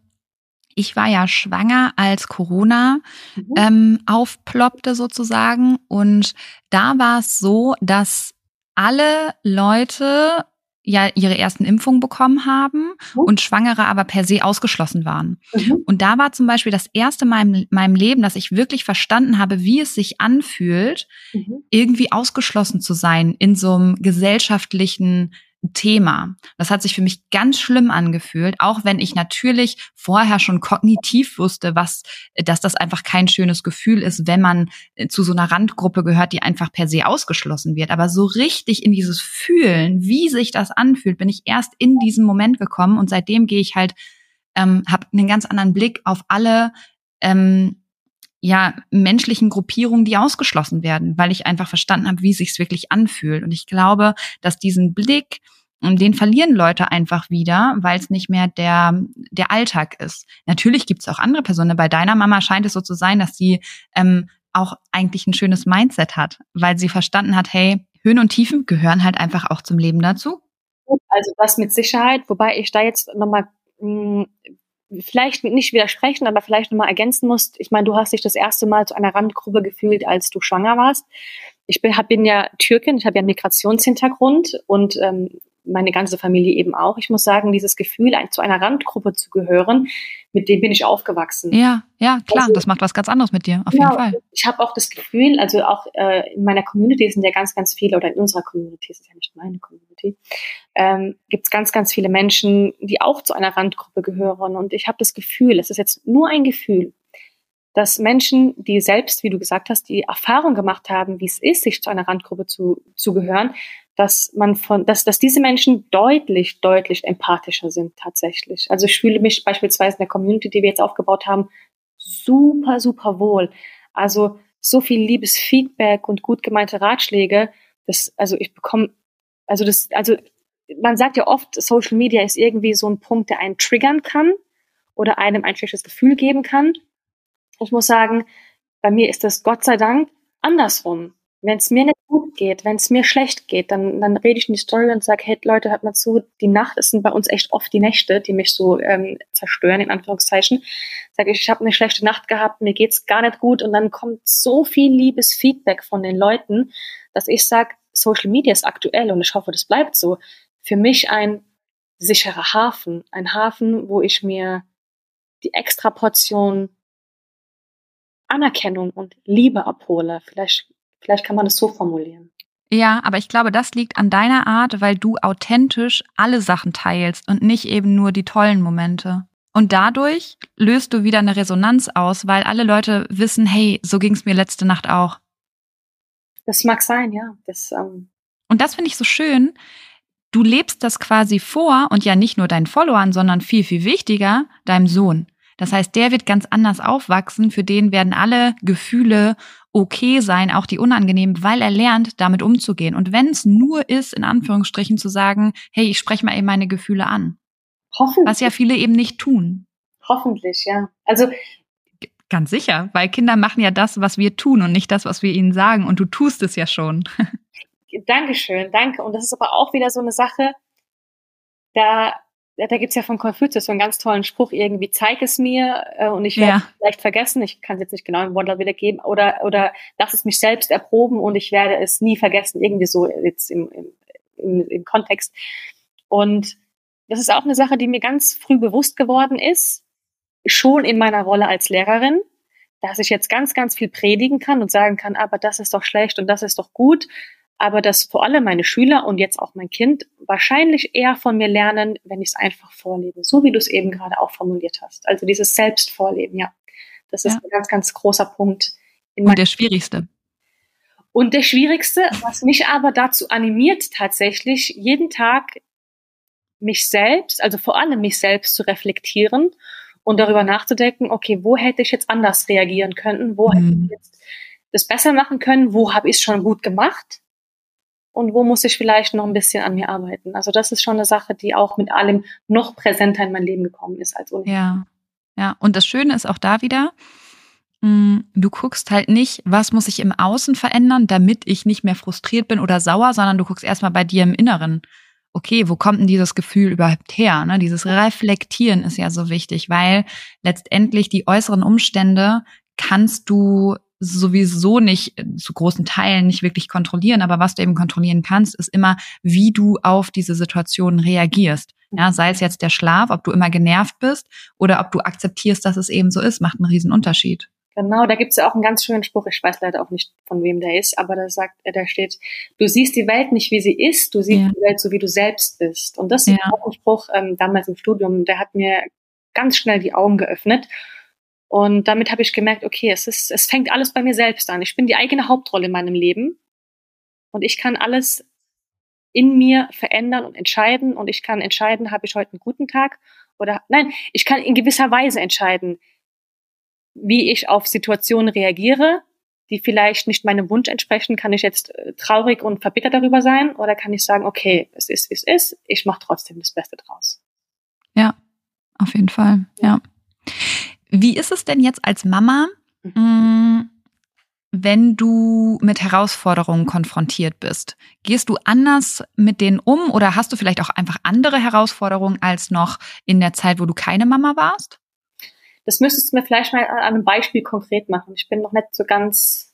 ich war ja schwanger, als Corona mhm. ähm, aufploppte sozusagen. Und da war es so, dass alle Leute ja ihre ersten Impfungen bekommen haben mhm. und Schwangere aber per se ausgeschlossen waren. Mhm. Und da war zum Beispiel das erste Mal in meinem Leben, dass ich wirklich verstanden habe, wie es sich anfühlt, mhm. irgendwie ausgeschlossen zu sein in so einem gesellschaftlichen Thema. Das hat sich für mich ganz schlimm angefühlt, auch wenn ich natürlich vorher schon kognitiv wusste, was, dass das einfach kein schönes Gefühl ist, wenn man äh, zu so einer Randgruppe gehört, die einfach per se ausgeschlossen wird. Aber so richtig in dieses Fühlen, wie sich das anfühlt, bin ich erst in diesem Moment gekommen und seitdem gehe ich halt, ähm, habe einen ganz anderen Blick auf alle ähm, ja, menschlichen Gruppierungen, die ausgeschlossen werden, weil ich einfach verstanden habe, wie sich's wirklich anfühlt. Und ich glaube, dass diesen Blick, und den verlieren Leute einfach wieder, weil es nicht mehr der, der Alltag ist. Natürlich gibt's auch andere Personen. Bei deiner Mama scheint es so zu sein, dass sie ähm, auch eigentlich ein schönes Mindset hat, weil sie verstanden hat, hey, Höhen und Tiefen gehören halt einfach auch zum Leben dazu. Also das mit Sicherheit, wobei ich da jetzt nochmal hm, vielleicht nicht widersprechen, aber vielleicht nochmal ergänzen musst. Ich meine, du hast dich das erste Mal zu einer Randgruppe gefühlt, als du schwanger warst. ich bin, hab, bin ja Türkin, ich habe ja einen Migrationshintergrund und ähm, meine ganze Familie eben auch. Ich muss sagen, dieses Gefühl, ein, zu einer Randgruppe zu gehören, mit dem bin ich aufgewachsen. Ja, ja, klar, also, das macht was ganz anderes mit dir, auf ja, jeden Fall. Ich habe auch das Gefühl, also auch äh, in meiner Community sind ja ganz, ganz viele, oder in unserer Community, das ist ja nicht meine Community, ähm, gibt es ganz, ganz viele Menschen, die auch zu einer Randgruppe gehören. Und ich habe das Gefühl, es ist jetzt nur ein Gefühl, dass Menschen, die selbst, wie du gesagt hast, die Erfahrung gemacht haben, wie es ist, sich zu einer Randgruppe zu, zu gehören, dass man von, dass, dass diese Menschen deutlich, deutlich empathischer sind tatsächlich. Also ich fühle mich beispielsweise in der Community, die wir jetzt aufgebaut haben, super, super wohl. Also so viel liebes Feedback und gut gemeinte Ratschläge, das, also ich bekomme, also das, also man sagt ja oft, Social Media ist irgendwie so ein Punkt, der einen triggern kann oder einem ein schlechtes Gefühl geben kann. Ich muss sagen, bei mir ist das Gott sei Dank andersrum. Wenn es mir nicht gut geht, wenn es mir schlecht geht, dann, dann rede ich in die Story und sage, hey Leute, hört mal zu, die Nacht, sind bei uns echt oft die Nächte, die mich so ähm, zerstören, in Anführungszeichen. Sage ich, ich habe eine schlechte Nacht gehabt, mir geht's gar nicht gut und dann kommt so viel liebes Feedback von den Leuten, dass ich sage, Social Media ist aktuell und ich hoffe, das bleibt so. Für mich ein sicherer Hafen, ein Hafen, wo ich mir die extra Portion Anerkennung und Liebe abhole. Vielleicht Vielleicht kann man das so formulieren. Ja, aber ich glaube, das liegt an deiner Art, weil du authentisch alle Sachen teilst und nicht eben nur die tollen Momente. Und dadurch löst du wieder eine Resonanz aus, weil alle Leute wissen, hey, so ging es mir letzte Nacht auch. Das mag sein, ja. Das, ähm und das finde ich so schön. Du lebst das quasi vor und ja nicht nur deinen Followern, sondern viel, viel wichtiger, deinem Sohn. Das heißt, der wird ganz anders aufwachsen, für den werden alle Gefühle okay sein, auch die unangenehmen, weil er lernt, damit umzugehen. Und wenn es nur ist, in Anführungsstrichen zu sagen, hey, ich spreche mal eben meine Gefühle an. Hoffentlich. Was ja viele eben nicht tun. Hoffentlich, ja. Also Ganz sicher, weil Kinder machen ja das, was wir tun und nicht das, was wir ihnen sagen. Und du tust es ja schon. Dankeschön, danke. Und das ist aber auch wieder so eine Sache, da da gibt's ja von Konfuzius so einen ganz tollen Spruch, irgendwie zeig es mir äh, und ich werde ja. es vielleicht vergessen, ich kann es jetzt nicht genau im Wortlaut wiedergeben, oder, oder lass es mich selbst erproben und ich werde es nie vergessen, irgendwie so jetzt im, im, im, im Kontext. Und das ist auch eine Sache, die mir ganz früh bewusst geworden ist, schon in meiner Rolle als Lehrerin, dass ich jetzt ganz, ganz viel predigen kann und sagen kann, aber das ist doch schlecht und das ist doch gut aber dass vor allem meine Schüler und jetzt auch mein Kind wahrscheinlich eher von mir lernen, wenn ich es einfach vorlebe, so wie du es eben gerade auch formuliert hast. Also dieses Selbstvorleben, ja. Das ist ja. ein ganz, ganz großer Punkt. und der schwierigste. Und der schwierigste, was mich aber dazu animiert, tatsächlich jeden Tag mich selbst, also vor allem mich selbst zu reflektieren und darüber nachzudenken, okay, wo hätte ich jetzt anders reagieren können, wo mhm. hätte ich jetzt das besser machen können, wo habe ich es schon gut gemacht und wo muss ich vielleicht noch ein bisschen an mir arbeiten. Also das ist schon eine Sache, die auch mit allem noch präsenter in mein Leben gekommen ist als ohnehin. Ja, ja. Und das Schöne ist auch da wieder, mm, du guckst halt nicht, was muss ich im Außen verändern, damit ich nicht mehr frustriert bin oder sauer, sondern du guckst erstmal bei dir im Inneren. Okay, wo kommt denn dieses Gefühl überhaupt her? Ne? Dieses Reflektieren ist ja so wichtig, weil letztendlich die äußeren Umstände kannst du sowieso nicht äh, zu großen Teilen nicht wirklich kontrollieren, aber was du eben kontrollieren kannst, ist immer, wie du auf diese Situation reagierst. Ja, sei es jetzt der Schlaf, ob du immer genervt bist oder ob du akzeptierst, dass es eben so ist, macht einen riesen Unterschied. Genau, da gibt's ja auch einen ganz schönen Spruch, ich weiß leider auch nicht, von wem der ist, aber da sagt, äh, da steht, du siehst die Welt nicht, wie sie ist, du siehst ja. die Welt so, wie du selbst bist. Und das ist ja. auch ein Spruch, ähm, damals im Studium, der hat mir ganz schnell die Augen geöffnet. Und damit habe ich gemerkt, okay, es ist, es fängt alles bei mir selbst an. Ich bin die eigene Hauptrolle in meinem Leben und ich kann alles in mir verändern und entscheiden und ich kann entscheiden, habe ich heute einen guten Tag oder nein, ich kann in gewisser Weise entscheiden, wie ich auf Situationen reagiere, die vielleicht nicht meinem Wunsch entsprechen. Kann ich jetzt äh, traurig und verbittert darüber sein oder kann ich sagen, okay, es ist, wie es ist, ich mache trotzdem das Beste draus. Ja, auf jeden Fall, ja. Wie ist es denn jetzt als Mama, mh, mm, wenn du mit Herausforderungen konfrontiert bist? Gehst du anders mit denen um oder hast du vielleicht auch einfach andere Herausforderungen als noch in der Zeit, wo du keine Mama warst? Das müsstest du mir vielleicht mal an einem Beispiel konkret machen. Ich bin noch nicht so ganz.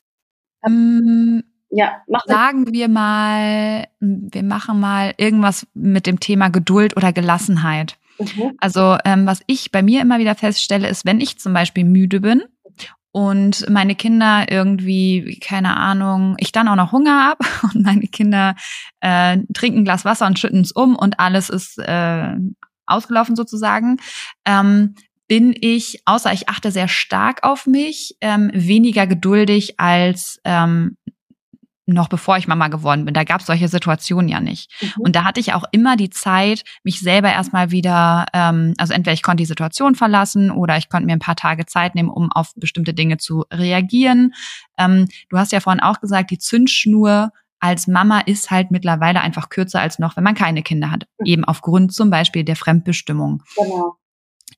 Mm, Ja, mach Sagen wir mal, wir machen mal irgendwas mit dem Thema Geduld oder Gelassenheit. Mhm. Also ähm, was ich bei mir immer wieder feststelle, ist, wenn ich zum Beispiel müde bin und meine Kinder irgendwie, keine Ahnung, ich dann auch noch Hunger habe und meine Kinder äh, trinken ein Glas Wasser und schütten es um und alles ist äh, ausgelaufen sozusagen, ähm, bin ich, außer ich achte sehr stark auf mich, ähm, weniger geduldig als ähm, noch bevor ich Mama geworden bin. Da gab es solche Situationen ja nicht. Mhm. Und da hatte ich auch immer die Zeit, mich selber erstmal wieder, ähm, also entweder ich konnte die Situation verlassen oder ich konnte mir ein paar Tage Zeit nehmen, um auf bestimmte Dinge zu reagieren. Ähm, du hast ja vorhin auch gesagt, die Zündschnur als Mama ist halt mittlerweile einfach kürzer als noch, wenn man keine Kinder hat. Mhm. Eben aufgrund zum Beispiel der Fremdbestimmung. Genau.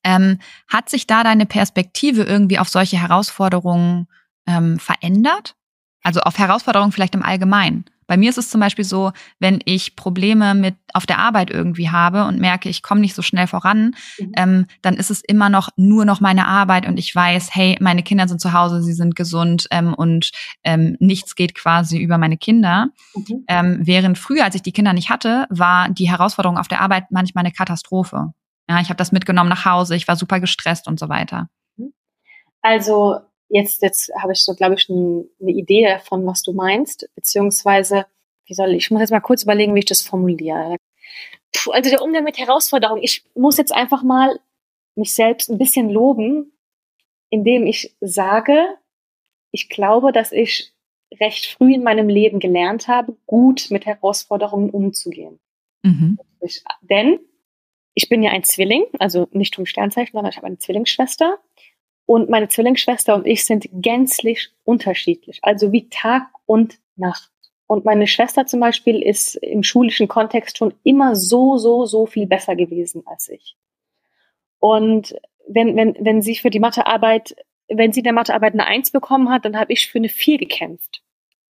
Ähm, hat sich da deine Perspektive irgendwie auf solche Herausforderungen ähm, verändert? Also auf Herausforderungen vielleicht im Allgemeinen. Bei mir ist es zum Beispiel so, wenn ich Probleme mit auf der Arbeit irgendwie habe und merke, ich komme nicht so schnell voran, mhm. ähm, dann ist es immer noch nur noch meine Arbeit und ich weiß, hey, meine Kinder sind zu Hause, sie sind gesund ähm, und ähm, nichts geht quasi über meine Kinder. Mhm. Ähm, während früher, als ich die Kinder nicht hatte, war die Herausforderung auf der Arbeit manchmal eine Katastrophe. Ja, ich habe das mitgenommen nach Hause, ich war super gestresst und so weiter. Mhm. Also jetzt, jetzt habe ich so, glaube ich, ein, eine Idee davon, was du meinst, beziehungsweise, wie soll ich, ich muss jetzt mal kurz überlegen, wie ich das formuliere. Puh, also der Umgang mit Herausforderungen. Ich muss jetzt einfach mal mich selbst ein bisschen loben, indem ich sage, ich glaube, dass ich recht früh in meinem Leben gelernt habe, gut mit Herausforderungen umzugehen. Mhm. Ich, denn ich bin ja ein Zwilling, also nicht vom Sternzeichen, sondern ich habe eine Zwillingsschwester. Und meine Zwillingsschwester und ich sind gänzlich unterschiedlich, also wie Tag und Nacht. Und meine Schwester zum Beispiel ist im schulischen Kontext schon immer so, so, so viel besser gewesen als ich. Und wenn, wenn, wenn sie für die Mathearbeit, wenn sie der Mathearbeit eine Eins bekommen hat, dann habe ich für eine Vier gekämpft.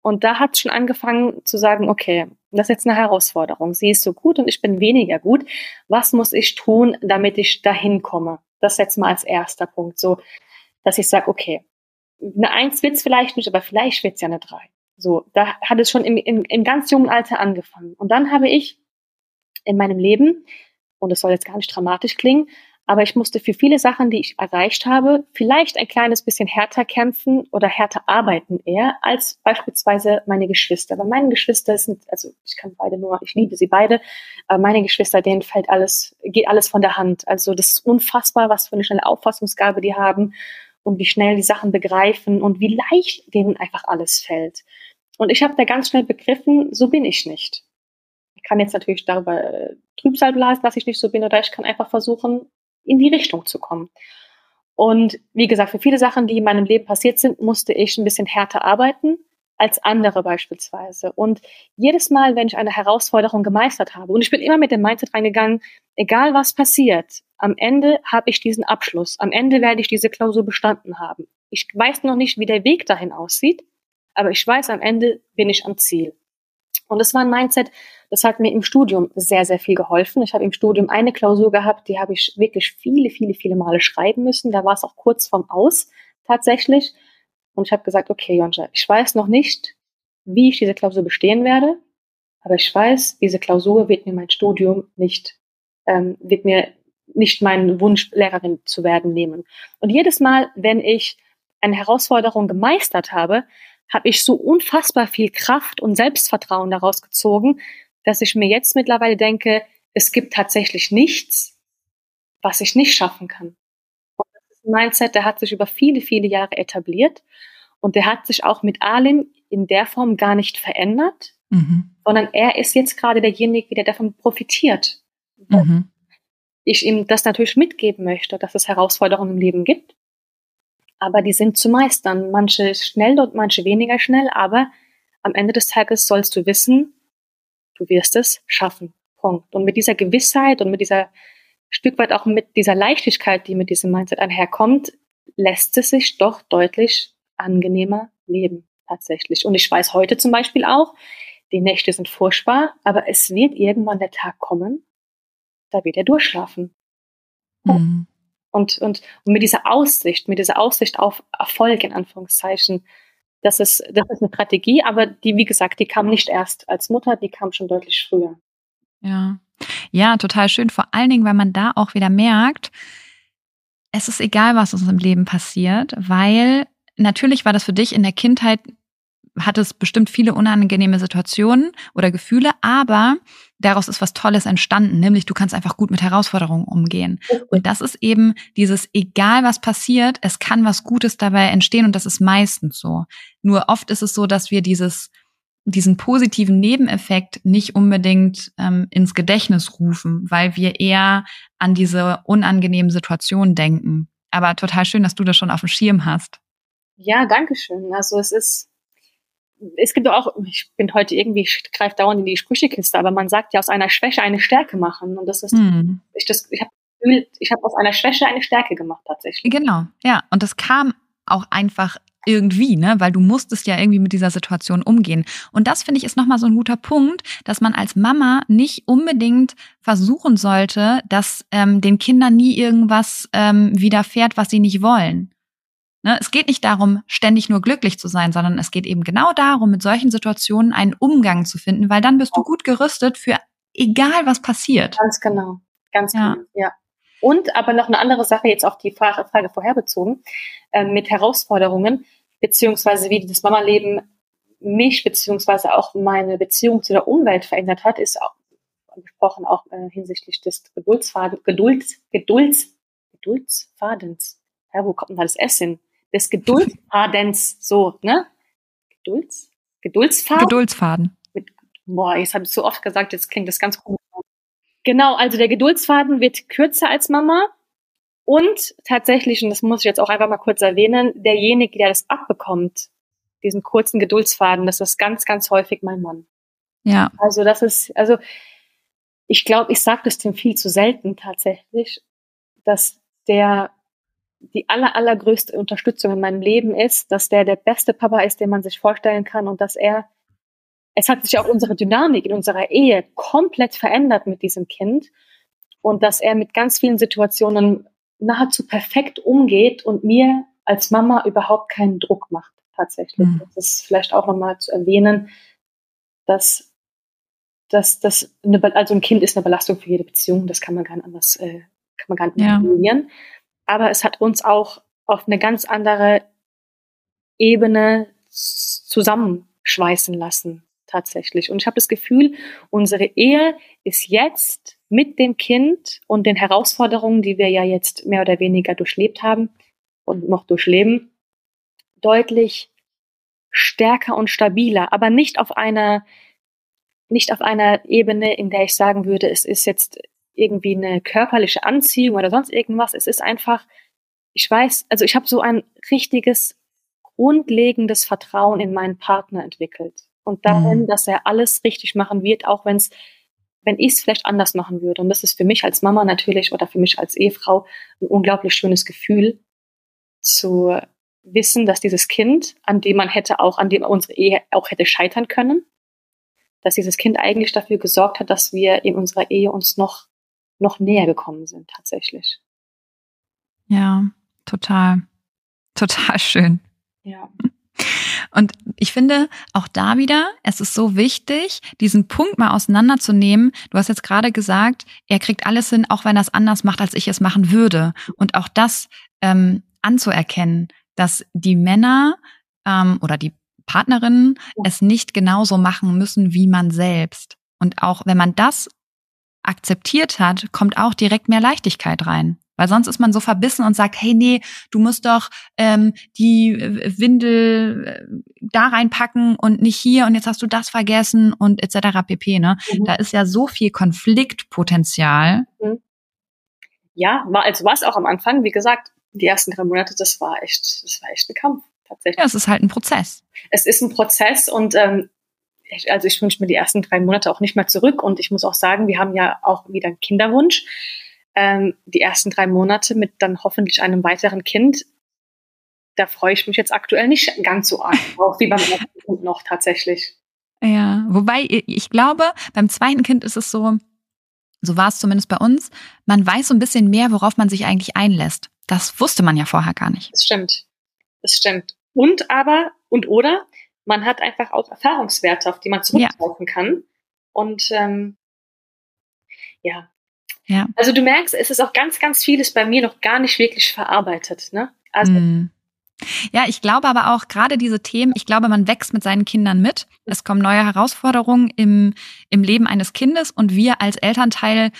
Und da hat es schon angefangen zu sagen, okay, das ist jetzt eine Herausforderung. Sie ist so gut und ich bin weniger gut. Was muss ich tun, damit ich dahin komme? Das jetzt mal als erster Punkt. So, dass ich sage, okay, eine Eins wird's vielleicht nicht, aber vielleicht wird's ja eine Drei. So, da hat es schon im, im, im ganz jungen Alter angefangen. Und dann habe ich in meinem Leben, und es soll jetzt gar nicht dramatisch klingen, aber ich musste für viele Sachen, die ich erreicht habe, vielleicht ein kleines bisschen härter kämpfen oder härter arbeiten eher als beispielsweise meine Geschwister. Weil meine Geschwister sind, also ich kann beide nur, ich liebe sie beide, aber meine Geschwister, denen fällt alles, geht alles von der Hand. Also das ist unfassbar, was für eine schnelle Auffassungsgabe die haben und wie schnell die Sachen begreifen und wie leicht denen einfach alles fällt. Und ich habe da ganz schnell begriffen, so bin ich nicht. Ich kann jetzt natürlich darüber äh, Trübsal blasen, dass ich nicht so bin, oder ich kann einfach versuchen, in die Richtung zu kommen. Und wie gesagt, für viele Sachen, die in meinem Leben passiert sind, musste ich ein bisschen härter arbeiten als andere beispielsweise. Und jedes Mal, wenn ich eine Herausforderung gemeistert habe, und ich bin immer mit dem Mindset reingegangen, egal was passiert, am Ende habe ich diesen Abschluss, am Ende werde ich diese Klausur bestanden haben. Ich weiß noch nicht, wie der Weg dahin aussieht, aber ich weiß, am Ende bin ich am Ziel. Und das war ein Mindset, das hat mir im Studium sehr, sehr viel geholfen. Ich habe im Studium eine Klausur gehabt, die habe ich wirklich viele, viele, viele Male schreiben müssen. Da war es auch kurz vorm Aus tatsächlich. Und ich habe gesagt, okay, Jonja, ich weiß noch nicht, wie ich diese Klausur bestehen werde, aber ich weiß, diese Klausur wird mir mein Studium nicht, ähm, wird mir nicht meinen Wunsch, Lehrerin zu werden, nehmen. Und jedes Mal, wenn ich eine Herausforderung gemeistert habe, habe ich so unfassbar viel Kraft und Selbstvertrauen daraus gezogen, dass ich mir jetzt mittlerweile denke, es gibt tatsächlich nichts, was ich nicht schaffen kann. Und das ist ein Mindset, der hat sich über viele, viele Jahre etabliert und der hat sich auch mit Alim in der Form gar nicht verändert, mhm. sondern er ist jetzt gerade derjenige, der davon profitiert. Mhm. Ich ihm das natürlich mitgeben möchte, dass es Herausforderungen im Leben gibt, aber die sind zu meistern. Manche schnell und manche weniger schnell, aber am Ende des Tages sollst du wissen, du wirst es schaffen. Punkt. Und mit dieser Gewissheit und mit dieser Stück weit auch mit dieser Leichtigkeit, die mit diesem Mindset einherkommt, lässt es sich doch deutlich angenehmer leben, tatsächlich. Und ich weiß heute zum Beispiel auch, die Nächte sind furchtbar, aber es wird irgendwann der Tag kommen, da wird er durchschlafen. Mhm. Und, und, und mit dieser Aussicht, mit dieser Aussicht auf Erfolg in Anführungszeichen, Das ist, das ist eine Strategie, aber die, wie gesagt, die kam nicht erst als Mutter, die kam schon deutlich früher. Ja. Ja, total schön. Vor allen Dingen, weil man da auch wieder merkt, es ist egal, was uns im Leben passiert, weil natürlich war das für dich in der Kindheit hat es bestimmt viele unangenehme Situationen oder Gefühle, aber daraus ist was Tolles entstanden, nämlich du kannst einfach gut mit Herausforderungen umgehen. Und das ist eben dieses, egal was passiert, es kann was Gutes dabei entstehen und das ist meistens so. Nur oft ist es so, dass wir dieses, diesen positiven Nebeneffekt nicht unbedingt ähm, ins Gedächtnis rufen, weil wir eher an diese unangenehmen Situationen denken. Aber total schön, dass du das schon auf dem Schirm hast. Ja, danke schön. Also es ist, es gibt auch, ich bin heute irgendwie, ich greife dauernd in die Sprüchekiste, aber man sagt ja aus einer Schwäche eine Stärke machen. Und das ist, hm. ich, das, ich habe ich habe aus einer Schwäche eine Stärke gemacht tatsächlich. Genau, ja. Und das kam auch einfach irgendwie, ne, weil du musstest ja irgendwie mit dieser Situation umgehen. Und das finde ich ist nochmal so ein guter Punkt, dass man als Mama nicht unbedingt versuchen sollte, dass ähm, den Kindern nie irgendwas ähm, widerfährt, was sie nicht wollen. Ne, es geht nicht darum, ständig nur glücklich zu sein, sondern es geht eben genau darum, mit solchen Situationen einen Umgang zu finden, weil dann bist du gut gerüstet für egal, was passiert. Ganz genau, ganz genau, ja. Und aber noch eine andere Sache, jetzt auf die Frage, Frage vorher bezogen, äh, mit Herausforderungen, beziehungsweise wie das Mama-Leben mich, beziehungsweise auch meine Beziehung zu der Umwelt verändert hat, ist auch gesprochen auch äh, hinsichtlich des Geduldsfaden, Gedulds, Gedulds, Geduldsfadens. Ja, wo kommt denn da das S hin? Des Geduldsfadens, so, ne? Gedulds? Geduldsfaden? Geduldsfaden. Mit, boah, jetzt habe ich so oft gesagt, jetzt klingt das ganz komisch. Genau, also der Geduldsfaden wird kürzer als Mama. Und tatsächlich, und das muss ich jetzt auch einfach mal kurz erwähnen, derjenige, der das abbekommt, diesen kurzen Geduldsfaden, das ist ganz, ganz häufig mein Mann. Ja. Also das ist, also ich glaube, ich sage das dem viel zu selten tatsächlich, dass der die aller, allergrößte Unterstützung in meinem Leben ist, dass der der beste Papa ist, den man sich vorstellen kann und dass er, es hat sich auch unsere Dynamik in unserer Ehe komplett verändert mit diesem Kind und dass er mit ganz vielen Situationen nahezu perfekt umgeht und mir als Mama überhaupt keinen Druck macht, tatsächlich. Mhm. Das ist vielleicht auch nochmal zu erwähnen, dass, dass, dass eine, also ein Kind ist eine Belastung für jede Beziehung, das kann man gar nicht anders, äh, kann man gar nicht ja. Aber es hat uns auch auf eine ganz andere Ebene zusammenschweißen lassen, tatsächlich. Und ich habe das Gefühl, unsere Ehe ist jetzt mit dem Kind und den Herausforderungen, die wir ja jetzt mehr oder weniger durchlebt haben und noch durchleben, deutlich stärker und stabiler, aber nicht auf einer nicht auf einer Ebene, in der ich sagen würde, es ist jetzt irgendwie eine körperliche Anziehung oder sonst irgendwas. Es ist einfach, ich weiß, also ich habe so ein richtiges, grundlegendes Vertrauen in meinen Partner entwickelt. Und darin, mhm. dass er alles richtig machen wird, auch wenn es, wenn ich es vielleicht anders machen würde. Und das ist für mich als Mama natürlich oder für mich als Ehefrau ein unglaublich schönes Gefühl, zu wissen, dass dieses Kind, an dem man hätte auch, an dem unsere Ehe auch hätte scheitern können, dass dieses Kind eigentlich dafür gesorgt hat, dass wir in unserer Ehe uns noch noch näher gekommen sind tatsächlich. Ja, total. Total schön. Ja. Und ich finde auch da wieder, es ist so wichtig, diesen Punkt mal auseinanderzunehmen. Du hast jetzt gerade gesagt, er kriegt alles hin, auch wenn er es anders macht, als ich es machen würde. Und auch das ähm, anzuerkennen, dass die Männer ähm, oder die Partnerinnen ja. es nicht genauso machen müssen wie man selbst. Und auch wenn man das akzeptiert hat, kommt auch direkt mehr Leichtigkeit rein. Weil sonst ist man so verbissen und sagt, hey, nee, du musst doch ähm, die äh, Windel äh, da reinpacken und nicht hier und jetzt hast du das vergessen und etc. pp. Ne? Mhm. Da ist ja so viel Konfliktpotenzial. Mhm. Ja, war also war es auch am Anfang, wie gesagt, die ersten drei Monate, das war echt, das war echt ein Kampf tatsächlich. Ja, es ist halt ein Prozess. Es ist ein Prozess und ähm, also ich wünsche mir die ersten drei Monate auch nicht mehr zurück. Und ich muss auch sagen, wir haben ja auch wieder einen Kinderwunsch. Ähm, die ersten drei Monate mit dann hoffentlich einem weiteren Kind, da freue ich mich jetzt aktuell nicht ganz so arg drauf, wie beim ersten Kind noch tatsächlich. Ja, wobei ich glaube, beim zweiten Kind ist es so, so war es zumindest bei uns, man weiß so ein bisschen mehr, worauf man sich eigentlich einlässt. Das wusste man ja vorher gar nicht. Das stimmt. Das stimmt. Und aber Und oder man hat einfach auch Erfahrungswerte, auf die man zurückgreifen ja. kann. Und ähm, ja. ja. Also du merkst, es ist auch ganz, ganz vieles bei mir noch gar nicht wirklich verarbeitet. Ne? Also mm. Ja, ich glaube aber auch gerade diese Themen, ich glaube, man wächst mit seinen Kindern mit. Es kommen neue Herausforderungen im, im Leben eines Kindes und wir als Elternteil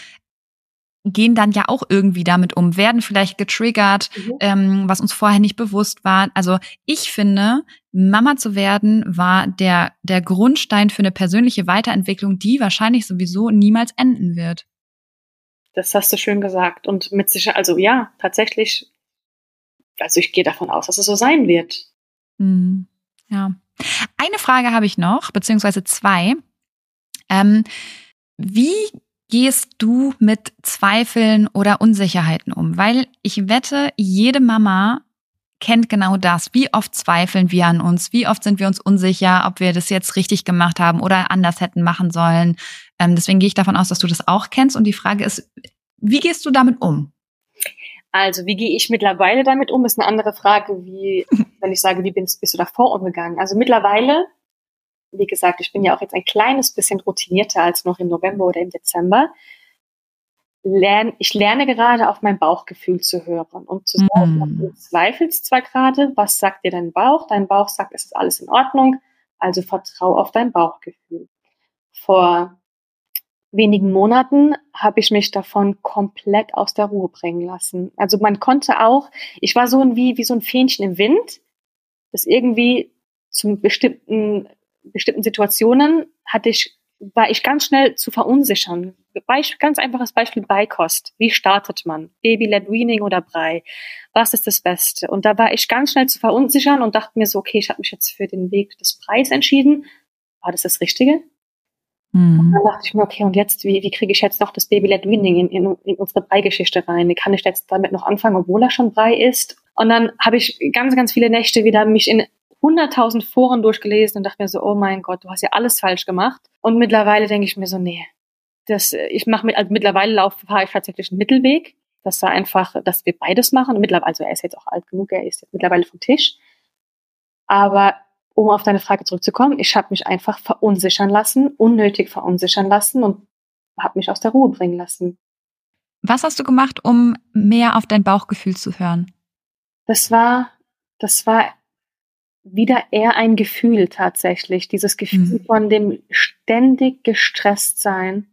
gehen dann ja auch irgendwie damit um, werden vielleicht getriggert, mhm. ähm, was uns vorher nicht bewusst war. Also ich finde, Mama zu werden war der, der Grundstein für eine persönliche Weiterentwicklung, die wahrscheinlich sowieso niemals enden wird. Das hast du schön gesagt. Und mit sicher, also ja, tatsächlich, also ich gehe davon aus, dass es so sein wird. Mhm. Ja. Eine Frage habe ich noch, beziehungsweise zwei. Ähm, wie gehst du mit Zweifeln oder Unsicherheiten um? Weil ich wette, jede Mama kennt genau das. Wie oft zweifeln wir an uns? Wie oft sind wir uns unsicher, ob wir das jetzt richtig gemacht haben oder anders hätten machen sollen? Ähm, deswegen gehe ich davon aus, dass du das auch kennst. Und die Frage ist, wie gehst du damit um? Also, wie gehe ich mittlerweile damit um, ist eine andere Frage, wie, wenn ich sage, wie bist, bist du davor umgegangen? Also mittlerweile wie gesagt, ich bin ja auch jetzt ein kleines bisschen routinierter als noch im November oder im Dezember. Lern, ich lerne gerade auf mein Bauchgefühl zu hören und zu sagen, mm. du zweifelst zwar gerade, was sagt dir dein Bauch? Dein Bauch sagt, es ist alles in Ordnung, also vertrau auf dein Bauchgefühl. Vor wenigen Monaten habe ich mich davon komplett aus der Ruhe bringen lassen. Also man konnte auch, ich war so ein, wie, wie so ein Fähnchen im Wind, das irgendwie zum bestimmten bestimmten Situationen hatte ich, war ich ganz schnell zu verunsichern. Beisp ganz einfaches Beispiel Beikost. Wie startet man? Baby-led Weaning oder Brei? Was ist das Beste? Und da war ich ganz schnell zu verunsichern und dachte mir so, okay, ich habe mich jetzt für den Weg des Preis entschieden. War das das Richtige? Mhm. Und dann dachte ich mir, okay, und jetzt, wie, wie kriege ich jetzt noch das Baby-led Weaning in, in, in unsere Brei-Geschichte rein? Kann ich jetzt damit noch anfangen, obwohl er schon Brei ist? Und dann habe ich ganz, ganz viele Nächte wieder mich in 100.000 Foren durchgelesen und dachte mir so, oh mein Gott, du hast ja alles falsch gemacht. Und mittlerweile denke ich mir so, nee, das, ich mache mit, also mittlerweile laufe, fahre ich tatsächlich einen Mittelweg. Das war einfach, dass wir beides machen. mittlerweile, also er ist jetzt auch alt genug, er ist jetzt mittlerweile vom Tisch. Aber um auf deine Frage zurückzukommen, ich habe mich einfach verunsichern lassen, unnötig verunsichern lassen und habe mich aus der Ruhe bringen lassen. Was hast du gemacht, um mehr auf dein Bauchgefühl zu hören? Das war, das war wieder eher ein Gefühl tatsächlich. Dieses Gefühl mhm. von dem ständig gestresst sein.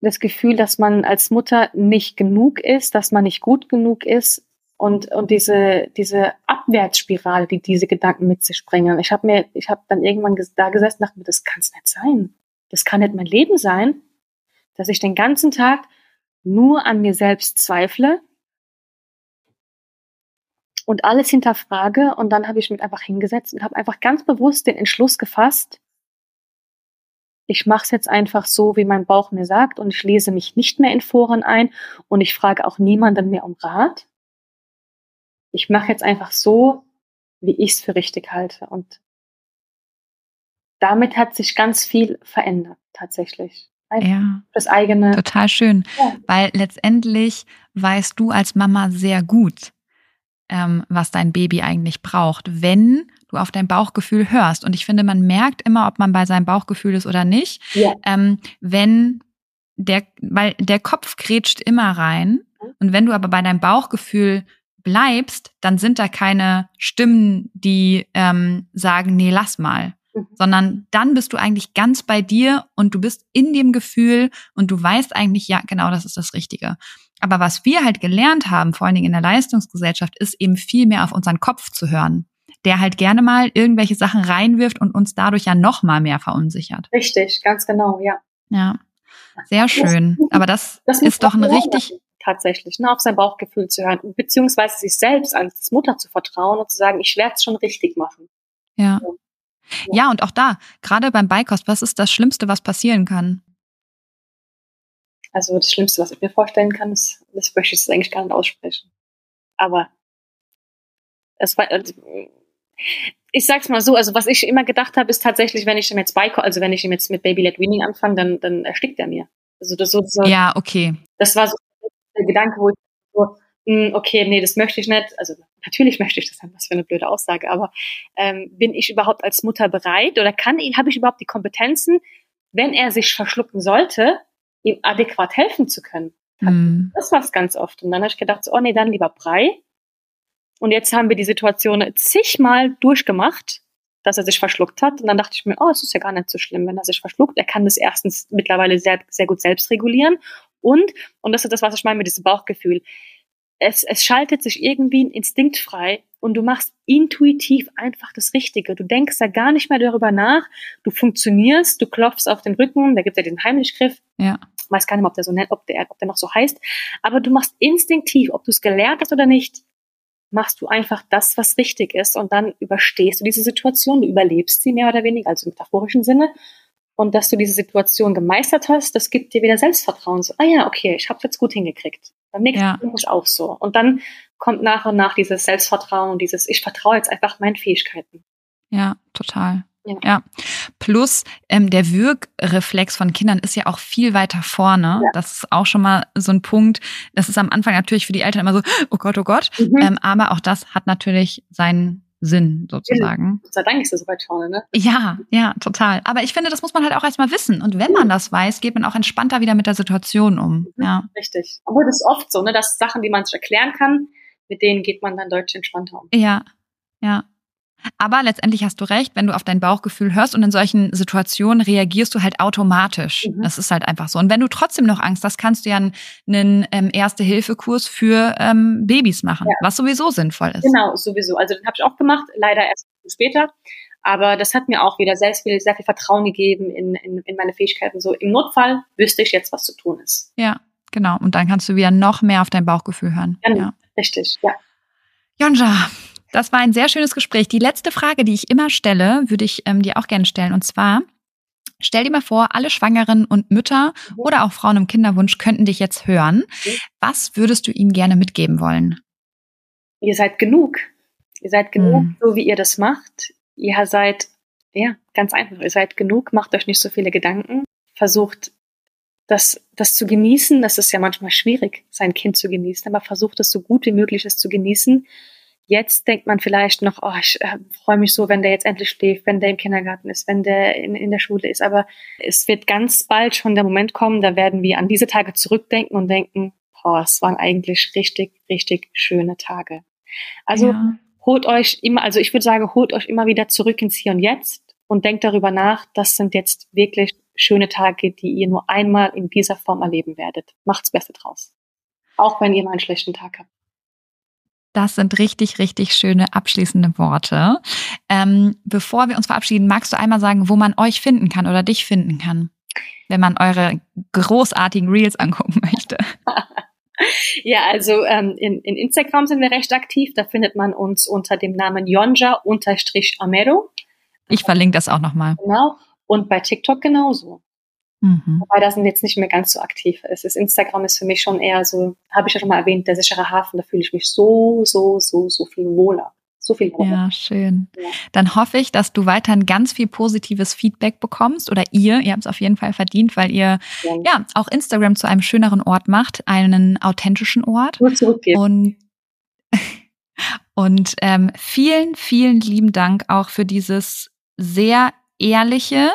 Das Gefühl, dass man als Mutter nicht genug ist, dass man nicht gut genug ist und, und diese, diese Abwärtsspirale, die diese Gedanken mit sich bringen. Ich habe mir, ich habe dann irgendwann da gesessen und dachte mir, das kann es nicht sein. Das kann nicht mein Leben sein, dass ich den ganzen Tag nur an mir selbst zweifle und alles hinterfrage. Und dann habe ich mich einfach hingesetzt und habe einfach ganz bewusst den Entschluss gefasst, ich mache es jetzt einfach so, wie mein Bauch mir sagt und ich lese mich nicht mehr in Foren ein und ich frage auch niemanden mehr um Rat. Ich mache jetzt einfach so, wie ich es für richtig halte. Und damit hat sich ganz viel verändert, tatsächlich. Einfach ja. Das eigene. Total schön. Ja. Weil letztendlich weißt du als Mama sehr gut, ähm, was dein Baby eigentlich braucht, wenn du auf dein Bauchgefühl hörst. Und ich finde, man merkt immer, ob man bei seinem Bauchgefühl ist oder nicht, ja. ähm, wenn der, weil der Kopf grätscht immer rein. Und wenn du aber bei deinem Bauchgefühl bleibst, dann sind da keine Stimmen, die ähm, sagen, nee, lass mal. Mhm. Sondern dann bist du eigentlich ganz bei dir und du bist in dem Gefühl und du weißt eigentlich, ja, genau, das ist das Richtige. Aber was wir halt gelernt haben, vor allen Dingen in der Leistungsgesellschaft, ist eben viel mehr auf unseren Kopf zu hören, der halt gerne mal irgendwelche Sachen reinwirft und uns dadurch ja noch mal mehr verunsichert. Richtig, ganz genau, ja. Ja, sehr schön. Aber das, das ist doch ein richtig tatsächlich, ne, auf sein Bauchgefühl zu hören, beziehungsweise sich selbst als Mutter zu vertrauen und zu sagen, ich werde es schon richtig machen. Ja. ja. Ja, und auch da, gerade beim Beikost, was ist das Schlimmste, was passieren kann? Also das Schlimmste, was ich mir vorstellen kann, ist, das möchte ich jetzt eigentlich gar nicht aussprechen. Aber es war, also, ich sag's mal so, also was ich immer gedacht habe, ist tatsächlich, wenn ich ihm jetzt bei, also wenn ich ihm jetzt mit Baby Led Weaning anfange, dann, dann erstickt er mir. Also das so, so Ja, okay. Das war so der Gedanke, wo ich so, hm, okay, nee, das möchte ich nicht. Also natürlich möchte ich das haben, was für eine blöde Aussage, aber ähm, bin ich überhaupt als Mutter bereit oder kann habe ich überhaupt die Kompetenzen, wenn er sich verschlucken sollte, ihm adäquat helfen zu können? Mhm. Das war es ganz oft. Und dann habe ich gedacht, so, oh nee, dann lieber Brei. Und jetzt haben wir die Situation zigmal durchgemacht, dass er sich verschluckt hat. Und dann dachte ich mir, oh, es ist ja gar nicht so schlimm, wenn er sich verschluckt. Er kann das erstens mittlerweile sehr, sehr gut selbst regulieren. Und, und das ist das, was ich meine mit diesem Bauchgefühl es, es schaltet sich irgendwie ein Instinkt frei und du machst intuitiv einfach das Richtige. Du denkst da gar nicht mehr darüber nach. Du funktionierst, du klopfst auf den Rücken, da gibt es ja den Heimlichgriff. Ja. Ich weiß gar nicht, ob der so nennt, ob der, ob der noch so heißt. Aber du machst instinktiv, ob du es gelernt hast oder nicht, machst du einfach das, was richtig ist und dann überstehst du diese Situation, du überlebst sie mehr oder weniger, also im metaphorischen Sinne. Und dass du diese Situation gemeistert hast, das gibt dir wieder Selbstvertrauen. So, ah ja, okay, ich habe jetzt gut hingekriegt. Beim nächsten ja. Ist auch so. Und dann kommt nach und nach dieses Selbstvertrauen, dieses, ich vertraue jetzt einfach meinen Fähigkeiten. Ja, total. Ja. ja. Plus ähm, der Wirkreflex von Kindern ist ja auch viel weiter vorne. Ja. Das ist auch schon mal so ein Punkt. Das ist am Anfang natürlich für die Eltern immer so, oh Gott, oh Gott. Mhm. Ähm, aber auch das hat natürlich seinen Sinn sozusagen. Gott sei Dank ist das so weit vorne, ne? Ja, ja, total. Aber ich finde, das muss man halt auch erstmal wissen. Und wenn man das weiß, geht man auch entspannter wieder mit der Situation um. Ja. Richtig. Aber das ist oft so, ne, dass Sachen, die man sich erklären kann, mit denen geht man dann deutlich entspannter um. Ja, ja. Aber letztendlich hast du recht, wenn du auf dein Bauchgefühl hörst und in solchen Situationen reagierst du halt automatisch. Mhm. Das ist halt einfach so. Und wenn du trotzdem noch Angst hast, kannst du ja einen, einen ähm, Erste-Hilfe-Kurs für ähm, Babys machen, ja. was sowieso sinnvoll ist. Genau, sowieso. Also den habe ich auch gemacht, leider erst später. Aber das hat mir auch wieder sehr viel, sehr viel Vertrauen gegeben in, in, in meine Fähigkeiten. So im Notfall wüsste ich jetzt, was zu tun ist. Ja, genau. Und dann kannst du wieder noch mehr auf dein Bauchgefühl hören. Genau, ja. richtig, ja. Jonja, das war ein sehr schönes Gespräch. Die letzte Frage, die ich immer stelle, würde ich ähm, dir auch gerne stellen. Und zwar, stell dir mal vor, alle Schwangeren und Mütter mhm. oder auch Frauen im Kinderwunsch könnten dich jetzt hören. Mhm. Was würdest du ihnen gerne mitgeben wollen? Ihr seid genug. Ihr seid genug, mhm. so wie ihr das macht. Ihr seid, ja, ganz einfach, ihr seid genug, macht euch nicht so viele Gedanken. Versucht das, das zu genießen. Das ist ja manchmal schwierig, sein Kind zu genießen, aber versucht es so gut wie möglich es zu genießen Jetzt denkt man vielleicht noch, oh, ich äh, freue mich so, wenn der jetzt endlich schläft, wenn der im Kindergarten ist, wenn der in, in der Schule ist. Aber es wird ganz bald schon der Moment kommen, da werden wir an diese Tage zurückdenken und denken, oh, es waren eigentlich richtig, richtig schöne Tage. Also ja. holt euch immer, also ich würde sagen, holt euch immer wieder zurück ins Hier und Jetzt und denkt darüber nach, das sind jetzt wirklich schöne Tage, die ihr nur einmal in dieser Form erleben werdet. Macht's Beste draus. Auch wenn ihr mal einen schlechten Tag habt. Das sind richtig, richtig schöne abschließende Worte. Ähm, bevor wir uns verabschieden, magst du einmal sagen, wo man euch finden kann oder dich finden kann, wenn man eure großartigen Reels angucken möchte? ja, also ähm, in, in Instagram sind wir recht aktiv. Da findet man uns unter dem Namen Yonja-Amero. Ich verlinke das auch nochmal. Genau. Und bei TikTok genauso. Mhm. Wobei das sind jetzt nicht mehr ganz so aktiv. Es ist Instagram ist für mich schon eher so, habe ich ja schon mal erwähnt, der sichere Hafen. Da fühle ich mich so, so, so, so viel wohler. So viel wohler. Ja, schön. Ja. Dann hoffe ich, dass du weiterhin ganz viel positives Feedback bekommst oder ihr, ihr habt es auf jeden Fall verdient, weil ihr ja. ja auch Instagram zu einem schöneren Ort macht, einen authentischen Ort. Nur zurückgeben. Und und ähm, vielen, vielen lieben Dank auch für dieses sehr ehrliche,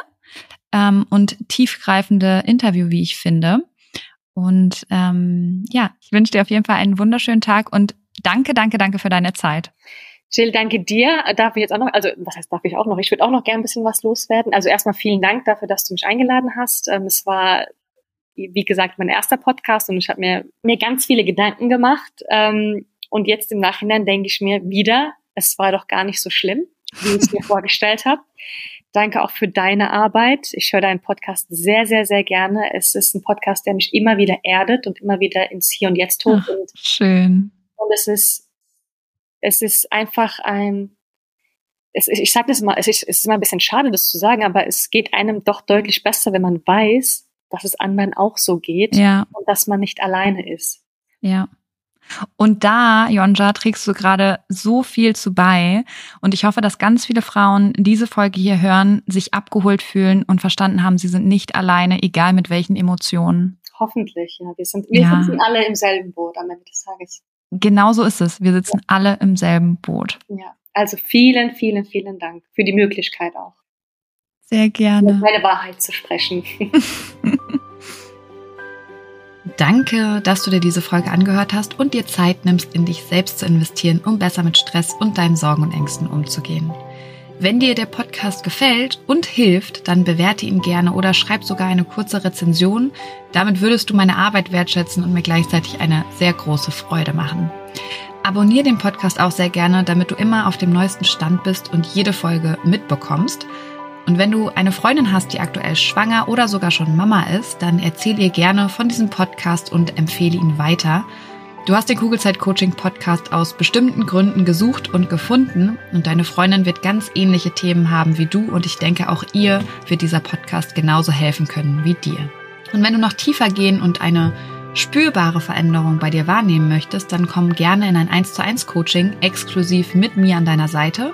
ähm, und tiefgreifende Interview, wie ich finde. Und ähm, ja, ich wünsche dir auf jeden Fall einen wunderschönen Tag und danke, danke, danke für deine Zeit. Jill, danke dir. Darf ich jetzt auch noch, also was heißt darf ich auch noch? Ich würde auch noch gerne ein bisschen was loswerden. Also erstmal vielen Dank dafür, dass du mich eingeladen hast. Ähm, es war, wie gesagt, mein erster Podcast und ich habe mir, mir ganz viele Gedanken gemacht. Ähm, und jetzt im Nachhinein denke ich mir wieder, es war doch gar nicht so schlimm, wie ich es mir vorgestellt habe. Danke auch für deine Arbeit. Ich höre deinen Podcast sehr, sehr, sehr gerne. Es ist ein Podcast, der mich immer wieder erdet und immer wieder ins Hier und Jetzt holt. Ach, schön. Und es ist, es ist einfach ein, es, ich sage das mal, es ist, es ist immer ein bisschen schade, das zu sagen, aber es geht einem doch deutlich besser, wenn man weiß, dass es anderen auch so geht ja. und dass man nicht alleine ist. Ja. Und da, Jonja, trägst du gerade so viel zu bei. Und ich hoffe, dass ganz viele Frauen diese Folge hier hören, sich abgeholt fühlen und verstanden haben, sie sind nicht alleine, egal mit welchen Emotionen. Hoffentlich, ja. Wir sind, wir ja. sitzen alle im selben Boot am Ende des Tages. genau so ist es. Wir sitzen alle im selben Boot. Ja, also vielen, vielen, vielen Dank für die Möglichkeit auch. Sehr gerne. Meine Wahrheit zu sprechen. Danke, dass du dir diese Folge angehört hast und dir Zeit nimmst, in dich selbst zu investieren, um besser mit Stress und deinen Sorgen und Ängsten umzugehen. Wenn dir der Podcast gefällt und hilft, dann bewerte ihn gerne oder schreib sogar eine kurze Rezension. Damit würdest du meine Arbeit wertschätzen und mir gleichzeitig eine sehr große Freude machen. Abonnier den Podcast auch sehr gerne, damit du immer auf dem neuesten Stand bist und jede Folge mitbekommst. Und wenn du eine Freundin hast, die aktuell schwanger oder sogar schon Mama ist, dann erzähl ihr gerne von diesem Podcast und empfehle ihn weiter. Du hast den Kugelzeit Coaching Podcast aus bestimmten Gründen gesucht und gefunden und deine Freundin wird ganz ähnliche Themen haben wie du und ich denke auch ihr wird dieser Podcast genauso helfen können wie dir. Und wenn du noch tiefer gehen und eine spürbare Veränderung bei dir wahrnehmen möchtest, dann komm gerne in ein 1 zu 1 Coaching exklusiv mit mir an deiner Seite.